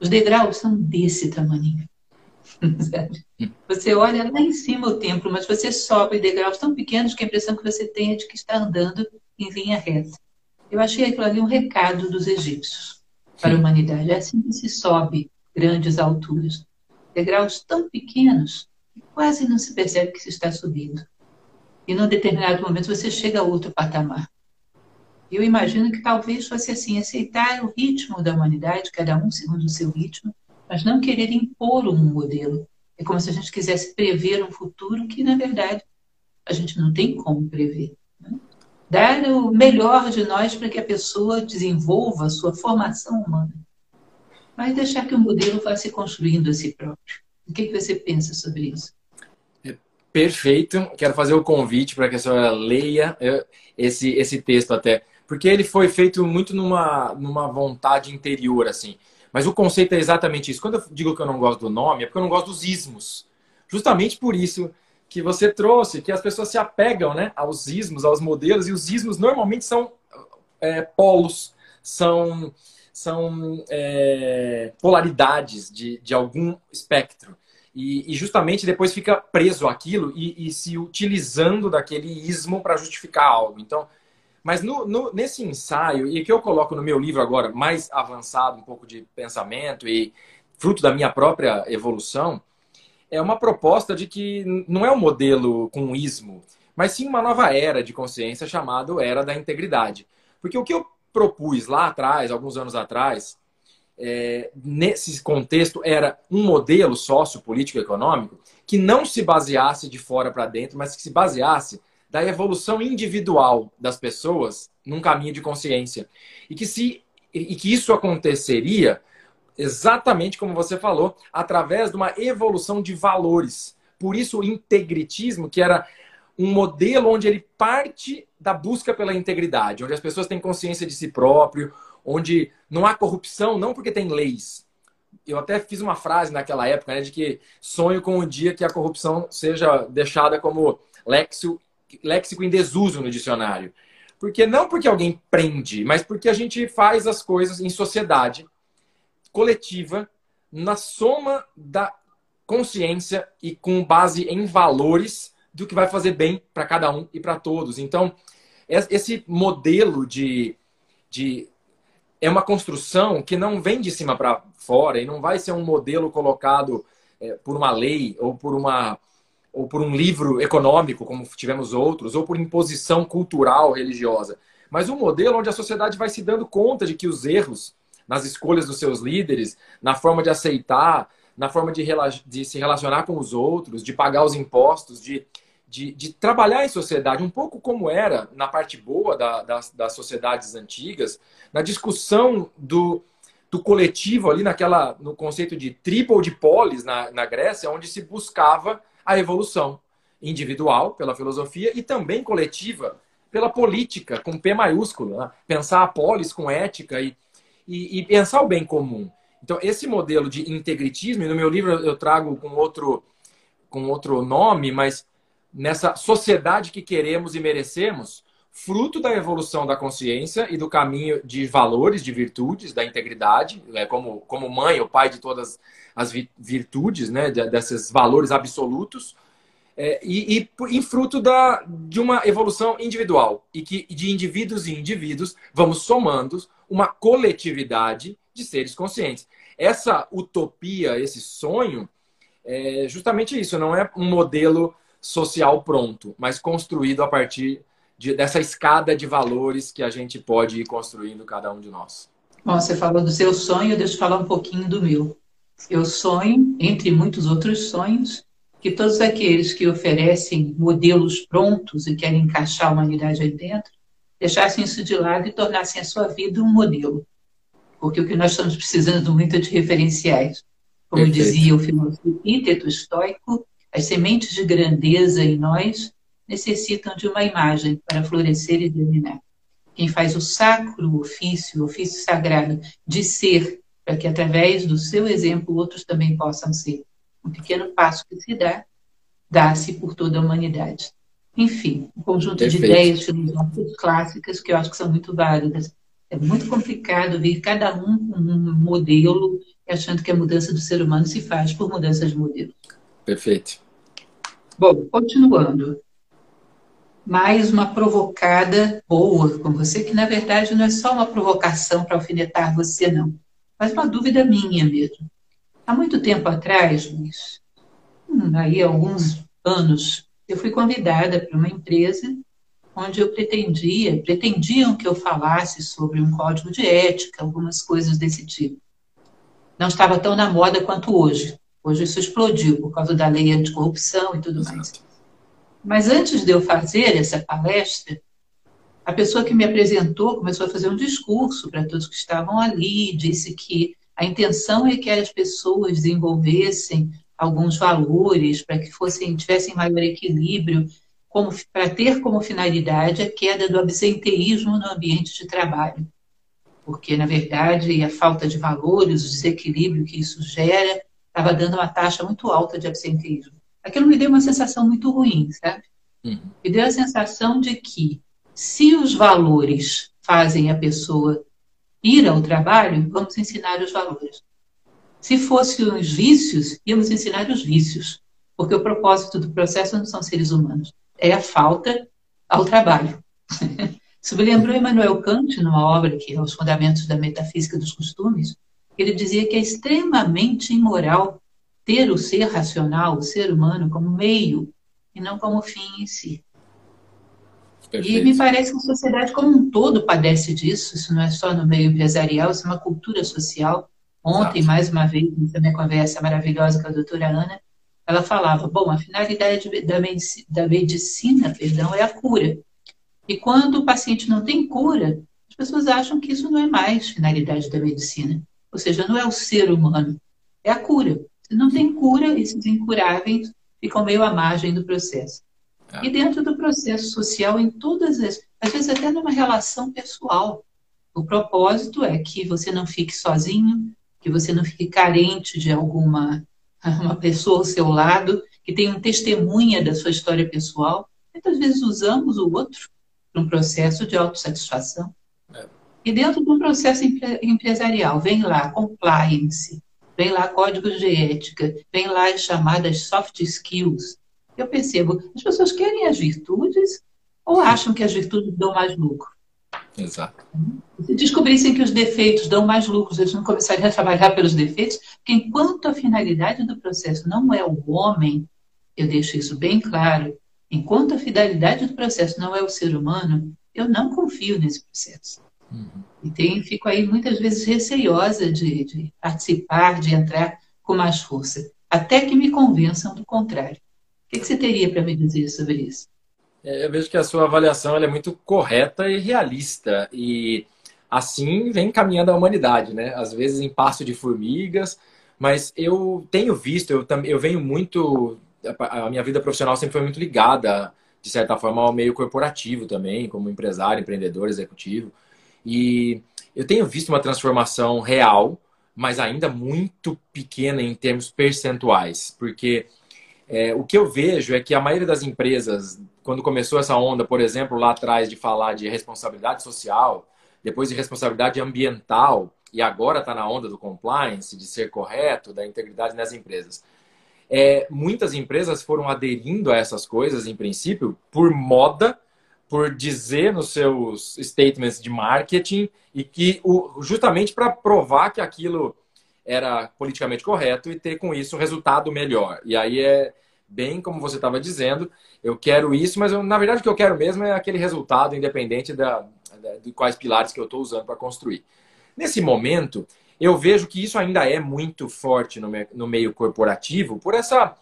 Speaker 2: Os degraus são desse tamanho. Você olha lá em cima o templo, mas você sobe degraus tão pequenos que a impressão que você tem é de que está andando em linha reta. Eu achei aquilo ali um recado dos egípcios para a humanidade. É assim que se sobe grandes alturas. Degraus tão pequenos que quase não se percebe que se está subindo. E num determinado momento você chega a outro patamar. Eu imagino que talvez fosse assim, aceitar o ritmo da humanidade, cada um segundo o seu ritmo, mas não querer impor um modelo. É como se a gente quisesse prever um futuro que, na verdade, a gente não tem como prever. Né? Dar o melhor de nós para que a pessoa desenvolva a sua formação humana, mas deixar que o modelo vá se construindo a si próprio. O que, que você pensa sobre isso?
Speaker 1: Perfeito. Quero fazer o convite para que a senhora leia é, esse, esse texto até, porque ele foi feito muito numa, numa vontade interior, assim Mas o conceito é exatamente isso. Quando eu digo que eu não gosto do nome, é porque eu não gosto dos ismos. Justamente por isso que você trouxe, que as pessoas se apegam né, aos ismos, aos modelos, e os ismos normalmente são é, polos, são, são é, polaridades de, de algum espectro. E, e, justamente depois fica preso aquilo e, e se utilizando daquele ismo para justificar algo. Então, mas no, no, nesse ensaio, e que eu coloco no meu livro agora, mais avançado, um pouco de pensamento e fruto da minha própria evolução, é uma proposta de que não é um modelo com ismo, mas sim uma nova era de consciência chamada Era da Integridade. Porque o que eu propus lá atrás, alguns anos atrás, é, nesse contexto, era um modelo sociopolítico-econômico que não se baseasse de fora para dentro, mas que se baseasse da evolução individual das pessoas num caminho de consciência. E que, se, e que isso aconteceria exatamente como você falou, através de uma evolução de valores. Por isso, o integritismo, que era um modelo onde ele parte da busca pela integridade, onde as pessoas têm consciência de si próprio, onde não há corrupção, não porque tem leis. Eu até fiz uma frase naquela época, né, de que sonho com o dia que a corrupção seja deixada como léxico, léxico em desuso no dicionário. Porque não porque alguém prende, mas porque a gente faz as coisas em sociedade coletiva, na soma da consciência e com base em valores do que vai fazer bem para cada um e para todos. Então, esse modelo de, de é uma construção que não vem de cima para fora e não vai ser um modelo colocado é, por uma lei ou por uma ou por um livro econômico, como tivemos outros, ou por imposição cultural religiosa, mas um modelo onde a sociedade vai se dando conta de que os erros nas escolhas dos seus líderes, na forma de aceitar, na forma de, de se relacionar com os outros, de pagar os impostos, de de, de, trabalhar em sociedade, um pouco como era na parte boa da, das, sociedades antigas, na discussão do, do coletivo ali naquela no conceito de triple de polis na, na Grécia, onde se buscava a evolução individual pela filosofia e também coletiva pela política com P maiúsculo, né? pensar a polis com ética e, e, e, pensar o bem comum. Então esse modelo de integritismo, e no meu livro eu trago com outro com outro nome, mas nessa sociedade que queremos e merecemos, fruto da evolução da consciência e do caminho de valores, de virtudes, da integridade, né, como, como mãe ou pai de todas as virtudes, né, desses valores absolutos, é, e, e fruto da, de uma evolução individual, e que de indivíduos e indivíduos vamos somando uma coletividade de seres conscientes. Essa utopia, esse sonho, é justamente isso, não é um modelo social pronto, mas construído a partir de, dessa escada de valores que a gente pode ir construindo cada um de nós.
Speaker 2: Bom, você falou do seu sonho, deixa eu falar um pouquinho do meu. Eu sonho, entre muitos outros sonhos, que todos aqueles que oferecem modelos prontos e querem encaixar a humanidade aí dentro, deixassem isso de lado e tornassem a sua vida um modelo. Porque o que nós estamos precisando muito é de referenciais. Como Perfeito. dizia o filósofo epíteto estoico, as sementes de grandeza em nós necessitam de uma imagem para florescer e germinar. Quem faz o sacro ofício, o ofício sagrado de ser, para que através do seu exemplo outros também possam ser. Um pequeno passo que se dá, dá-se por toda a humanidade. Enfim, um conjunto Perfeito. de ideias filosóficas clássicas que eu acho que são muito válidas. É muito complicado ver cada um com um modelo achando que a mudança do ser humano se faz por mudança de modelo.
Speaker 1: Perfeito.
Speaker 2: Bom, continuando. Mais uma provocada boa com você, que na verdade não é só uma provocação para alfinetar você, não, mas uma dúvida minha mesmo. Há muito tempo atrás, Luiz, hum, aí alguns anos, eu fui convidada para uma empresa onde eu pretendia, pretendiam que eu falasse sobre um código de ética, algumas coisas desse tipo. Não estava tão na moda quanto hoje. Hoje isso explodiu por causa da lei anticorrupção e tudo Exato. mais. Mas antes de eu fazer essa palestra, a pessoa que me apresentou começou a fazer um discurso para todos que estavam ali, disse que a intenção é que as pessoas desenvolvessem alguns valores para que fossem tivessem maior equilíbrio, para ter como finalidade a queda do absenteísmo no ambiente de trabalho. porque, na verdade, a falta de valores, o desequilíbrio que isso gera, estava dando uma taxa muito alta de absenteísmo. Aquilo me deu uma sensação muito ruim, sabe? Uhum. Me deu a sensação de que, se os valores fazem a pessoa ir ao trabalho, vamos ensinar os valores. Se fossem os vícios, íamos ensinar os vícios, porque o propósito do processo não são seres humanos, é a falta ao trabalho. Isso me lembrou Emmanuel Kant, numa obra que é Os Fundamentos da Metafísica dos Costumes, ele dizia que é extremamente imoral ter o ser racional, o ser humano, como meio e não como fim em si. Perfeito. E me parece que a sociedade como um todo padece disso, isso não é só no meio empresarial, isso é uma cultura social. Ontem, Exato. mais uma vez, na minha conversa maravilhosa com a doutora Ana, ela falava, bom, a finalidade da medicina, da medicina perdão, é a cura. E quando o paciente não tem cura, as pessoas acham que isso não é mais finalidade da medicina. Ou seja, não é o ser humano, é a cura. Se não tem cura, esses incuráveis ficam meio à margem do processo. É. E dentro do processo social, em todas as. Às vezes, até numa relação pessoal. O propósito é que você não fique sozinho, que você não fique carente de alguma uma pessoa ao seu lado, que tenha um testemunha da sua história pessoal. Muitas vezes usamos o outro para um processo de autossatisfação. E dentro de um processo empresarial, vem lá compliance, vem lá códigos de ética, vem lá as chamadas soft skills. Eu percebo, as pessoas querem as virtudes ou acham que as virtudes dão mais lucro?
Speaker 1: Exato.
Speaker 2: Se descobrissem que os defeitos dão mais lucros, eles não começariam a trabalhar pelos defeitos, porque enquanto a finalidade do processo não é o homem, eu deixo isso bem claro, Enquanto a fidelidade do processo não é o ser humano, eu não confio nesse processo. Uhum. E tem, fico aí muitas vezes receiosa de, de, participar, de entrar com mais força, até que me convençam do contrário. O que, que você teria para me dizer sobre isso?
Speaker 1: É, eu vejo que a sua avaliação é muito correta e realista. E assim vem caminhando a humanidade, né? Às vezes em passo de formigas, mas eu tenho visto, eu, eu venho muito a minha vida profissional sempre foi muito ligada, de certa forma, ao meio corporativo também, como empresário, empreendedor, executivo. E eu tenho visto uma transformação real, mas ainda muito pequena em termos percentuais, porque é, o que eu vejo é que a maioria das empresas, quando começou essa onda, por exemplo, lá atrás de falar de responsabilidade social, depois de responsabilidade ambiental, e agora está na onda do compliance, de ser correto, da integridade nas empresas é, muitas empresas foram aderindo a essas coisas, em princípio, por moda, por dizer nos seus statements de marketing e que justamente para provar que aquilo era politicamente correto e ter com isso um resultado melhor. E aí é bem como você estava dizendo, eu quero isso, mas eu, na verdade o que eu quero mesmo é aquele resultado independente da, da de quais pilares que eu estou usando para construir. Nesse momento, eu vejo que isso ainda é muito forte no, no meio corporativo por essa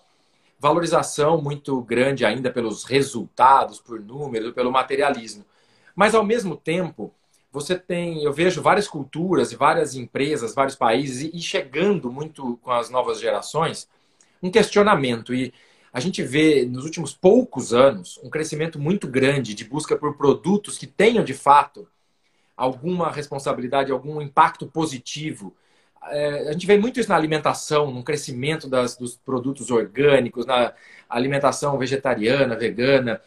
Speaker 1: valorização muito grande ainda pelos resultados, por números, pelo materialismo. Mas ao mesmo tempo, você tem, eu vejo várias culturas e várias empresas, vários países e, chegando muito com as novas gerações um questionamento e a gente vê nos últimos poucos anos um crescimento muito grande de busca por produtos que tenham de fato alguma responsabilidade, algum impacto positivo. É, a gente vê muito isso na alimentação, no crescimento das, dos produtos orgânicos, na alimentação vegetariana, vegana,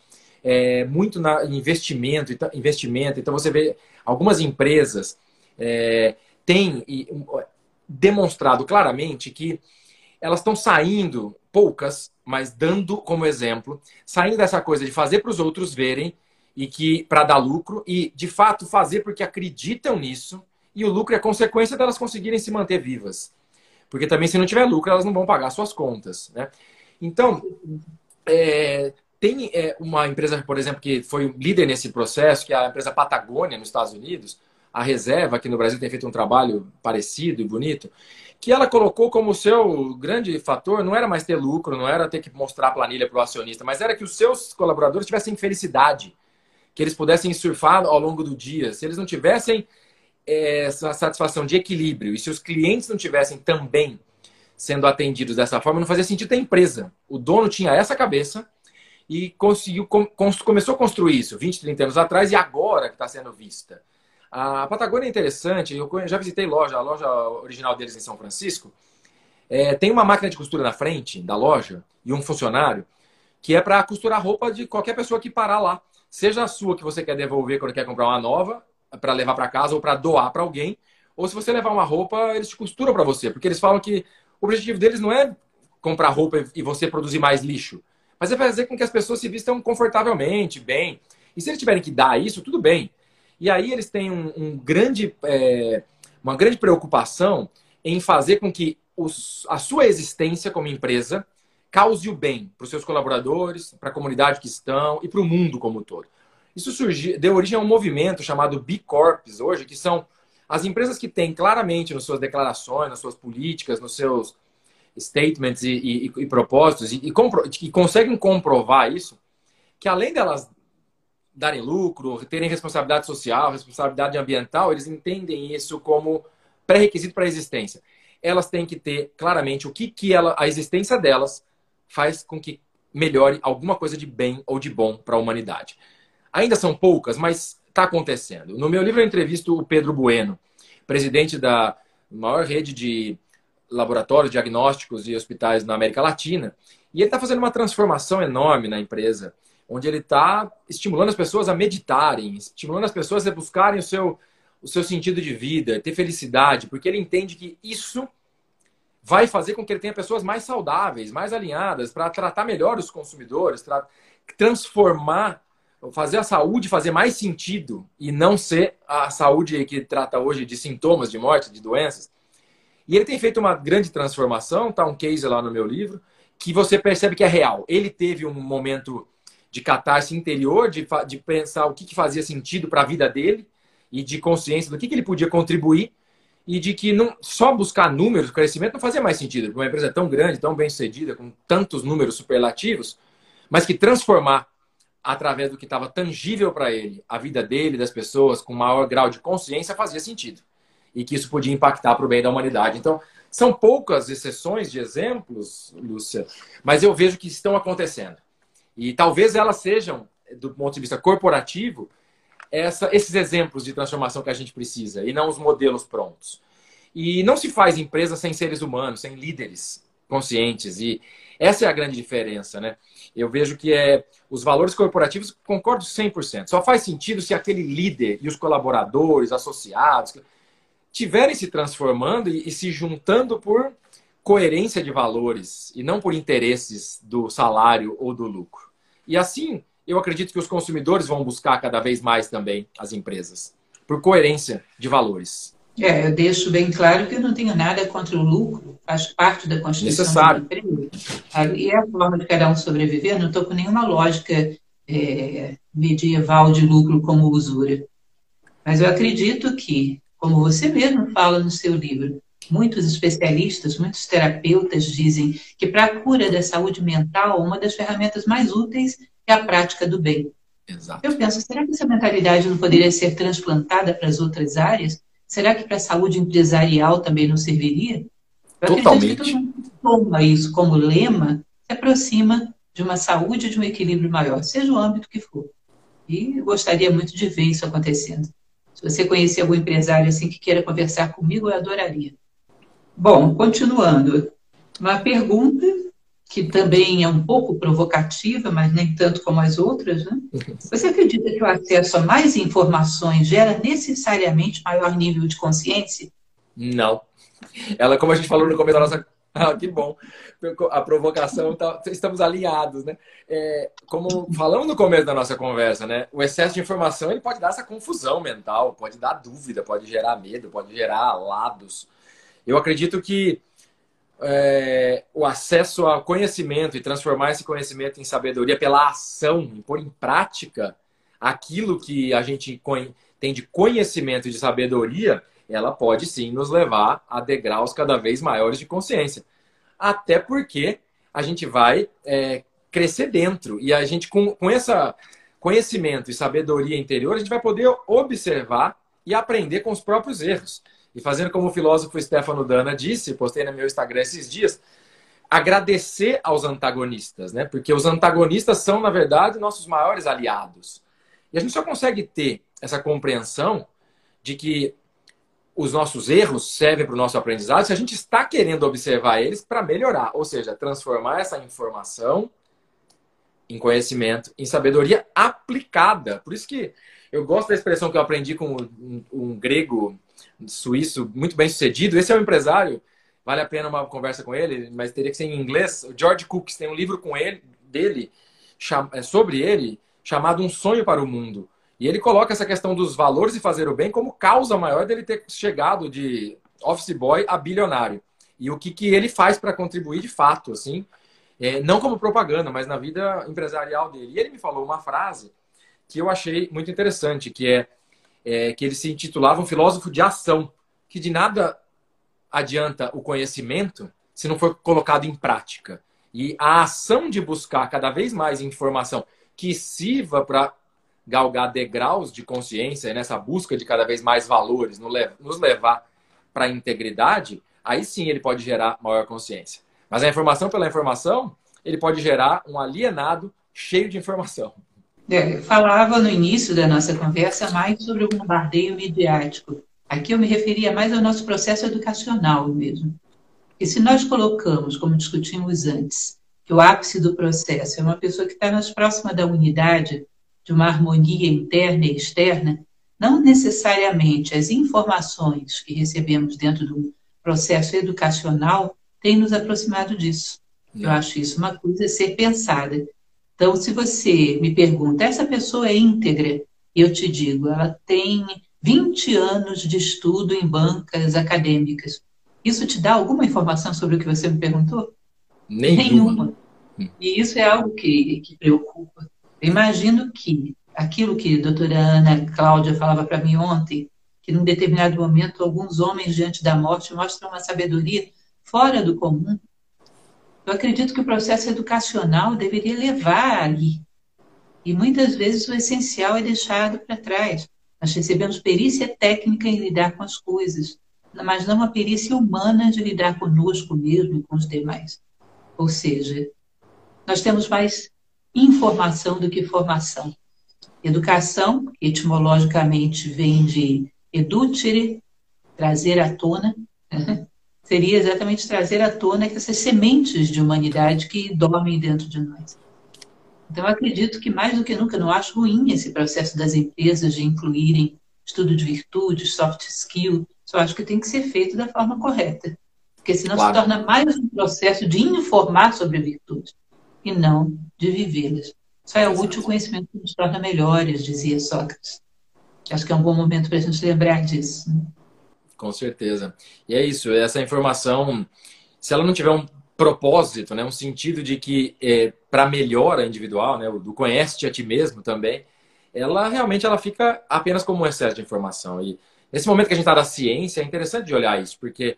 Speaker 1: é, muito na investimento, investimento. Então você vê algumas empresas é, têm demonstrado claramente que elas estão saindo, poucas, mas dando como exemplo, saindo dessa coisa de fazer para os outros verem e que para dar lucro e de fato fazer porque acreditam nisso e o lucro é consequência delas conseguirem se manter vivas. Porque também se não tiver lucro, elas não vão pagar suas contas, né? Então, é, tem é, uma empresa, por exemplo, que foi líder nesse processo, que é a empresa Patagônia, nos Estados Unidos, a Reserva, aqui no Brasil tem feito um trabalho parecido e bonito, que ela colocou como seu grande fator não era mais ter lucro, não era ter que mostrar a planilha para o acionista, mas era que os seus colaboradores tivessem felicidade que eles pudessem surfar ao longo do dia. Se eles não tivessem essa satisfação de equilíbrio e se os clientes não tivessem também sendo atendidos dessa forma, não fazia sentido ter empresa. O dono tinha essa cabeça e conseguiu com, começou a construir isso 20, 30 anos atrás e agora que está sendo vista. A Patagônia é interessante, eu já visitei loja, a loja original deles em São Francisco. É, tem uma máquina de costura na frente da loja e um funcionário que é para costurar roupa de qualquer pessoa que parar lá. Seja a sua que você quer devolver quando quer comprar uma nova, para levar para casa ou para doar para alguém, ou se você levar uma roupa, eles te costuram para você, porque eles falam que o objetivo deles não é comprar roupa e você produzir mais lixo, mas é fazer com que as pessoas se vistam confortavelmente, bem. E se eles tiverem que dar isso, tudo bem. E aí eles têm um, um grande, é, uma grande preocupação em fazer com que os, a sua existência como empresa cause o bem para os seus colaboradores, para a comunidade que estão e para o mundo como um todo. Isso surgiu, deu origem a um movimento chamado B Corps hoje, que são as empresas que têm claramente nas suas declarações, nas suas políticas, nos seus statements e, e, e propósitos, e, e, conseguem comprovar isso, que além delas darem lucro, terem responsabilidade social, responsabilidade ambiental, eles entendem isso como pré-requisito para a existência. Elas têm que ter claramente o que, que ela, a existência delas faz com que melhore alguma coisa de bem ou de bom para a humanidade. Ainda são poucas, mas está acontecendo. No meu livro eu entrevisto o Pedro Bueno, presidente da maior rede de laboratórios diagnósticos e hospitais na América Latina, e ele está fazendo uma transformação enorme na empresa, onde ele está estimulando as pessoas a meditarem, estimulando as pessoas a buscarem o seu, o seu sentido de vida, ter felicidade, porque ele entende que isso vai fazer com que ele tenha pessoas mais saudáveis, mais alinhadas, para tratar melhor os consumidores, transformar fazer a saúde fazer mais sentido e não ser a saúde que trata hoje de sintomas de morte, de doenças. E ele tem feito uma grande transformação, tá um case lá no meu livro, que você percebe que é real. Ele teve um momento de catarse interior, de, de pensar o que, que fazia sentido para a vida dele e de consciência do que, que ele podia contribuir e de que não só buscar números, crescimento não fazia mais sentido. Uma empresa tão grande, tão bem sucedida, com tantos números superlativos, mas que transformar através do que estava tangível para ele, a vida dele, das pessoas, com maior grau de consciência, fazia sentido. E que isso podia impactar para o bem da humanidade. Então, são poucas exceções de exemplos, Lúcia, mas eu vejo que estão acontecendo. E talvez elas sejam, do ponto de vista corporativo, essa, esses exemplos de transformação que a gente precisa, e não os modelos prontos. E não se faz empresa sem seres humanos, sem líderes conscientes. E essa é a grande diferença, né? Eu vejo que é os valores corporativos, concordo 100%. Só faz sentido se aquele líder e os colaboradores, associados, tiverem se transformando e, e se juntando por coerência de valores e não por interesses do salário ou do lucro. E assim, eu acredito que os consumidores vão buscar cada vez mais também as empresas, por coerência de valores.
Speaker 2: É, eu deixo bem claro que eu não tenho nada contra o lucro, faz parte da constituição
Speaker 1: Necessário.
Speaker 2: da empresa. E é a forma de cada um sobreviver, não estou com nenhuma lógica é, medieval de lucro como usura. Mas eu acredito que, como você mesmo fala no seu livro, muitos especialistas, muitos terapeutas dizem que para a cura da saúde mental, uma das ferramentas mais úteis é a prática do bem.
Speaker 1: Exato.
Speaker 2: Eu penso, será que essa mentalidade não poderia ser transplantada para as outras áreas? Será que para a saúde empresarial também não serviria?
Speaker 1: Eu Totalmente.
Speaker 2: que todo mundo toma isso como lema, se aproxima de uma saúde e de um equilíbrio maior, seja o âmbito que for. E gostaria muito de ver isso acontecendo. Se você conhecer algum empresário assim que queira conversar comigo, eu adoraria. Bom, continuando. Uma pergunta que também é um pouco provocativa, mas nem tanto como as outras, né? Uhum. Você acredita que o acesso a mais informações gera necessariamente maior nível de consciência?
Speaker 1: Não. Ela, como a gente falou no começo da nossa. Ah, que bom. A provocação, tá... estamos alinhados, né? É, como falamos no começo da nossa conversa, né? O excesso de informação ele pode dar essa confusão mental, pode dar dúvida, pode gerar medo, pode gerar lados. Eu acredito que é, o acesso ao conhecimento e transformar esse conhecimento em sabedoria pela ação, em pôr em prática aquilo que a gente tem de conhecimento e de sabedoria, ela pode sim nos levar a degraus cada vez maiores de consciência. Até porque a gente vai é, crescer dentro e a gente, com, com esse conhecimento e sabedoria interior, a gente vai poder observar e aprender com os próprios erros. E fazendo como o filósofo Stefano Dana disse, postei no meu Instagram esses dias, agradecer aos antagonistas, né? Porque os antagonistas são, na verdade, nossos maiores aliados. E a gente só consegue ter essa compreensão de que os nossos erros servem para o nosso aprendizado se a gente está querendo observar eles para melhorar, ou seja, transformar essa informação em conhecimento, em sabedoria aplicada. Por isso que eu gosto da expressão que eu aprendi com um, um grego suíço muito bem sucedido. Esse é um empresário, vale a pena uma conversa com ele, mas teria que ser em inglês. O George Cooks tem um livro com ele, dele, é, sobre ele, chamado Um Sonho para o Mundo. E ele coloca essa questão dos valores e fazer o bem como causa maior dele ter chegado de office boy a bilionário. E o que, que ele faz para contribuir de fato, assim, é, não como propaganda, mas na vida empresarial dele. E ele me falou uma frase que eu achei muito interessante, que é, é que ele se intitulava um filósofo de ação, que de nada adianta o conhecimento se não for colocado em prática. E a ação de buscar cada vez mais informação que sirva para galgar degraus de consciência nessa busca de cada vez mais valores, nos levar para a integridade, aí sim ele pode gerar maior consciência. Mas a informação pela informação, ele pode gerar um alienado cheio de informação.
Speaker 2: É, falava no início da nossa conversa mais sobre o bombardeio midiático. Aqui eu me referia mais ao nosso processo educacional mesmo. E se nós colocamos, como discutimos antes, que o ápice do processo é uma pessoa que está mais próxima da unidade, de uma harmonia interna e externa, não necessariamente as informações que recebemos dentro do processo educacional têm nos aproximado disso. Eu acho isso uma coisa a ser pensada. Então, se você me pergunta, essa pessoa é íntegra? Eu te digo, ela tem 20 anos de estudo em bancas acadêmicas. Isso te dá alguma informação sobre o que você me perguntou?
Speaker 1: Nenhuma. Nenhuma.
Speaker 2: Hum. E isso é algo que, que preocupa. Imagino que aquilo que a doutora Ana Cláudia falava para mim ontem, que num determinado momento alguns homens diante da morte mostram uma sabedoria fora do comum. Eu acredito que o processo educacional deveria levar ali. E muitas vezes o essencial é deixado para trás. Nós recebemos perícia técnica em lidar com as coisas, mas não a perícia humana de lidar conosco mesmo e com os demais. Ou seja, nós temos mais informação do que formação. Educação, etimologicamente, vem de educere, trazer à tona, seria exatamente trazer à tona essas sementes de humanidade que dormem dentro de nós. Então, acredito que mais do que nunca, não acho ruim esse processo das empresas de incluírem estudo de virtudes, soft skill, só acho que tem que ser feito da forma correta. Porque senão claro. se torna mais um processo de informar sobre a virtude e não de vivê-las. Só é útil o conhecimento que nos torna melhores, dizia Sócrates. Acho que é um bom momento para a gente lembrar disso. Né?
Speaker 1: Com certeza. E é isso, essa informação, se ela não tiver um propósito, né, um sentido de que é, para melhora individual, né, do conhece-te a ti mesmo também, ela realmente ela fica apenas como um excesso de informação. E nesse momento que a gente está da ciência, é interessante de olhar isso, porque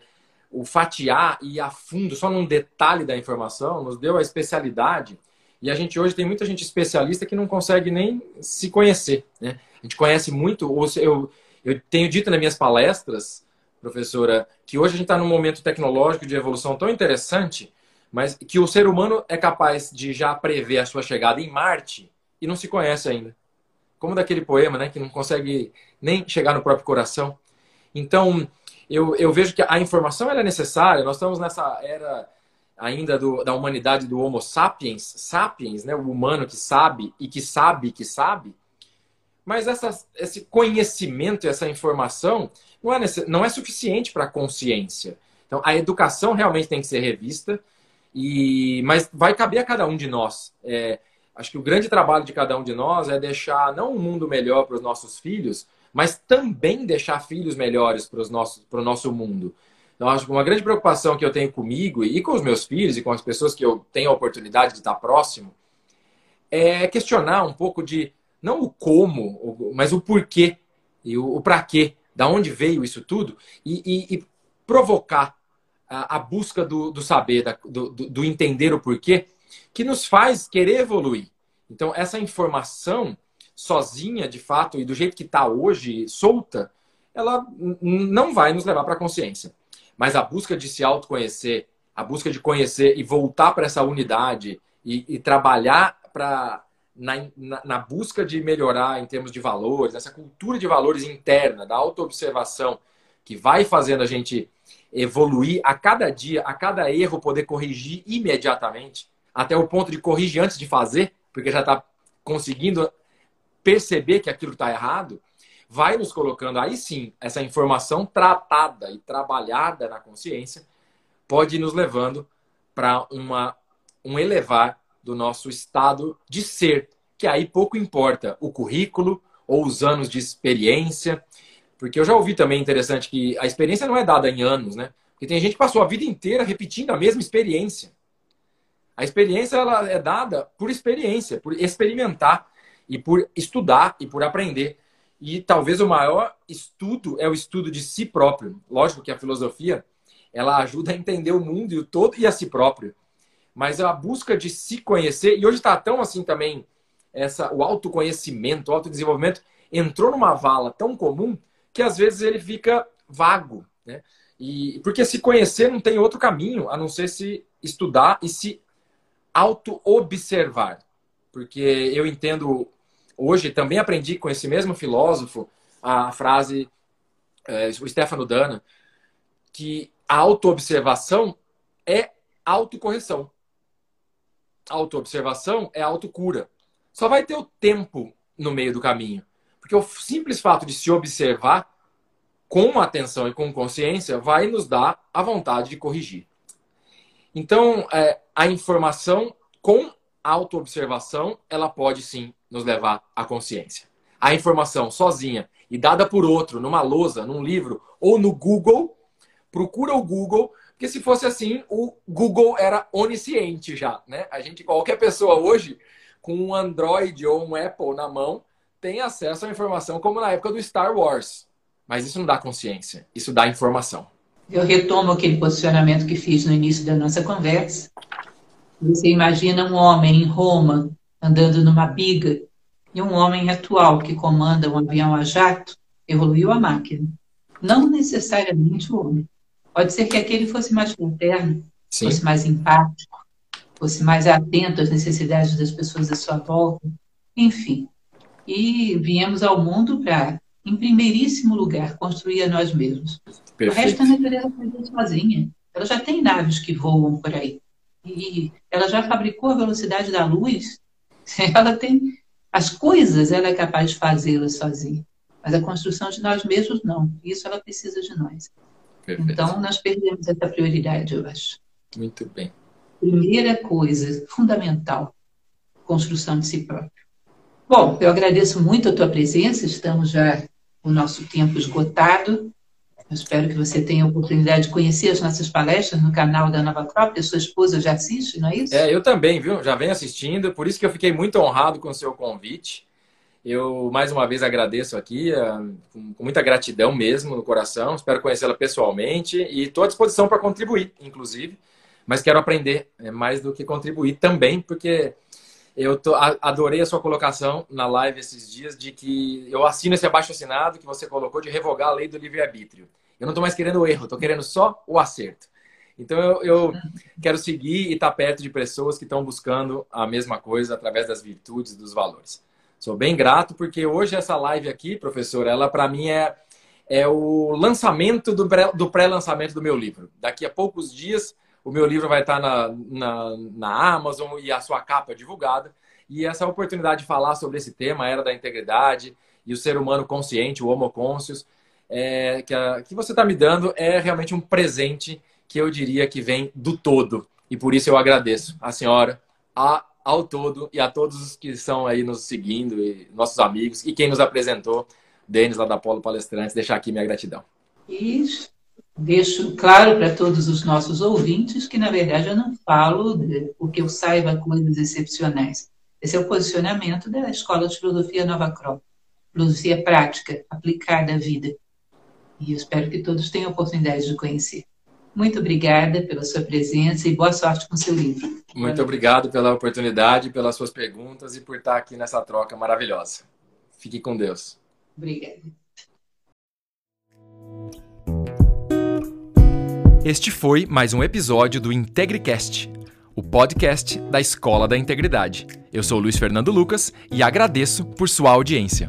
Speaker 1: o fatiar e ir a fundo só num detalhe da informação nos deu a especialidade. E a gente hoje tem muita gente especialista que não consegue nem se conhecer. Né? A gente conhece muito, ou eu, eu tenho dito nas minhas palestras, professora, que hoje a gente está num momento tecnológico de evolução tão interessante, mas que o ser humano é capaz de já prever a sua chegada em Marte e não se conhece ainda. Como daquele poema, né, que não consegue nem chegar no próprio coração. Então, eu, eu vejo que a informação é necessária. Nós estamos nessa era ainda do, da humanidade do Homo sapiens, sapiens, né? o humano que sabe e que sabe que sabe. Mas essa, esse conhecimento, essa informação, não é, não é suficiente para a consciência. Então, a educação realmente tem que ser revista, e mas vai caber a cada um de nós. É, acho que o grande trabalho de cada um de nós é deixar não um mundo melhor para os nossos filhos, mas também deixar filhos melhores para, o nosso mundo. Então, acho que uma grande preocupação que eu tenho comigo e com os meus filhos e com as pessoas que eu tenho a oportunidade de estar próximo é questionar um pouco de, não o como, mas o porquê e o, o para quê, da onde veio isso tudo e, e, e provocar a, a, busca do, do saber, da, do, do entender o porquê, que nos faz querer evoluir. Então, essa informação sozinha, de fato, e do jeito que está hoje, solta, ela não vai nos levar para a consciência. Mas a busca de se autoconhecer, a busca de conhecer e voltar para essa unidade e, e trabalhar para na, na, na, busca de melhorar em termos de valores, essa cultura de valores interna, da autoobservação, que vai fazendo a gente evoluir a cada dia, a cada erro poder corrigir imediatamente, até o ponto de corrigir antes de fazer, porque já está conseguindo perceber que aquilo está errado, vai nos colocando aí sim essa informação tratada e trabalhada na consciência pode ir nos levando para um elevar do nosso estado de ser, que aí pouco importa o currículo ou os anos de experiência, porque eu já ouvi também interessante que a experiência não é dada em anos, né? Porque tem gente que passou a vida inteira repetindo a mesma experiência. A experiência ela é dada por experiência, por experimentar e por estudar e por aprender. E talvez o maior estudo é o estudo de si próprio. Lógico que a filosofia ela ajuda a entender o mundo e o todo e a si próprio mas a busca de se conhecer, e hoje está tão assim também, essa, o autoconhecimento, o autodesenvolvimento, entrou numa vala tão comum que às vezes ele fica vago, né? E, porque se conhecer não tem outro caminho a não ser se estudar e se auto-observar. Porque eu entendo, hoje também aprendi com esse mesmo filósofo a frase, é, o Stefano Dana, que a auto-observação é autocorreção autoobservação é autocura. Só vai ter o tempo no meio do caminho. Porque o simples fato de se observar com atenção e com consciência vai nos dar a vontade de corrigir. Então, é, a informação com autoobservação, ela pode sim nos levar à consciência. A informação sozinha e dada por outro, numa lousa, num livro ou no Google, procura o Google porque se fosse assim, o Google era onisciente já, né? A gente, qualquer pessoa hoje, com um Android ou um Apple na mão, tem acesso à informação como na época do Star Wars. Mas isso não dá consciência, isso dá informação.
Speaker 2: Eu retomo aquele posicionamento que fiz no início da nossa conversa. Você imagina um homem em Roma andando numa biga e um homem atual que comanda um avião a jato, evoluiu a máquina. Não necessariamente o homem. Pode ser que aquele fosse mais fraterno, Sim. fosse mais empático, fosse mais atento às necessidades das pessoas à sua volta, enfim. E viemos ao mundo para, em primeiríssimo lugar, construir a nós mesmos. Perfeito. O resto a natureza faz sozinha. Ela já tem naves que voam por aí. E ela já fabricou a velocidade da luz. Ela tem as coisas, ela é capaz de fazê-las sozinha. Mas a construção de nós mesmos, não. Isso ela precisa de nós. Perfeito. Então, nós perdemos essa prioridade, eu acho.
Speaker 1: Muito bem.
Speaker 2: Primeira coisa, fundamental, construção de si próprio. Bom, eu agradeço muito a tua presença, estamos já com o nosso tempo esgotado. Eu espero que você tenha a oportunidade de conhecer as nossas palestras no canal da Nova Crop. A sua esposa já assiste, não é isso?
Speaker 1: É, eu também, viu? Já venho assistindo, por isso que eu fiquei muito honrado com o seu convite. Eu mais uma vez agradeço aqui, eh, com muita gratidão mesmo no coração. Espero conhecê-la pessoalmente e estou à disposição para contribuir, inclusive. Mas quero aprender é, mais do que contribuir também, porque eu tô, adorei a sua colocação na live esses dias de que eu assino esse abaixo assinado que você colocou de revogar a lei do livre-arbítrio. Eu não estou mais querendo o erro, estou querendo só o acerto. Então eu, eu quero seguir e estar tá perto de pessoas que estão buscando a mesma coisa através das virtudes dos valores. Sou bem grato porque hoje essa live aqui, professor, ela para mim é, é o lançamento do pré-lançamento do meu livro. Daqui a poucos dias o meu livro vai estar na, na, na Amazon e a sua capa é divulgada. E essa oportunidade de falar sobre esse tema, a era da integridade e o ser humano consciente, o homo conscious, é, que, a, que você está me dando é realmente um presente que eu diria que vem do todo. E por isso eu agradeço a senhora, a ao todo e a todos os que estão aí nos seguindo, e nossos amigos e quem nos apresentou, Denis lá da Polo Palestrantes, deixar aqui minha gratidão.
Speaker 2: E deixo claro para todos os nossos ouvintes que, na verdade, eu não falo porque eu saiba coisas excepcionais. Esse é o posicionamento da Escola de Filosofia Nova Crop. Filosofia prática, aplicada à vida. E eu espero que todos tenham a oportunidade de conhecer. Muito obrigada pela sua presença e boa sorte com o seu livro.
Speaker 1: Muito obrigado pela oportunidade, pelas suas perguntas e por estar aqui nessa troca maravilhosa. Fique com Deus.
Speaker 2: Obrigada.
Speaker 1: Este foi mais um episódio do IntegriCast, o podcast da Escola da Integridade. Eu sou Luiz Fernando Lucas e agradeço por sua audiência.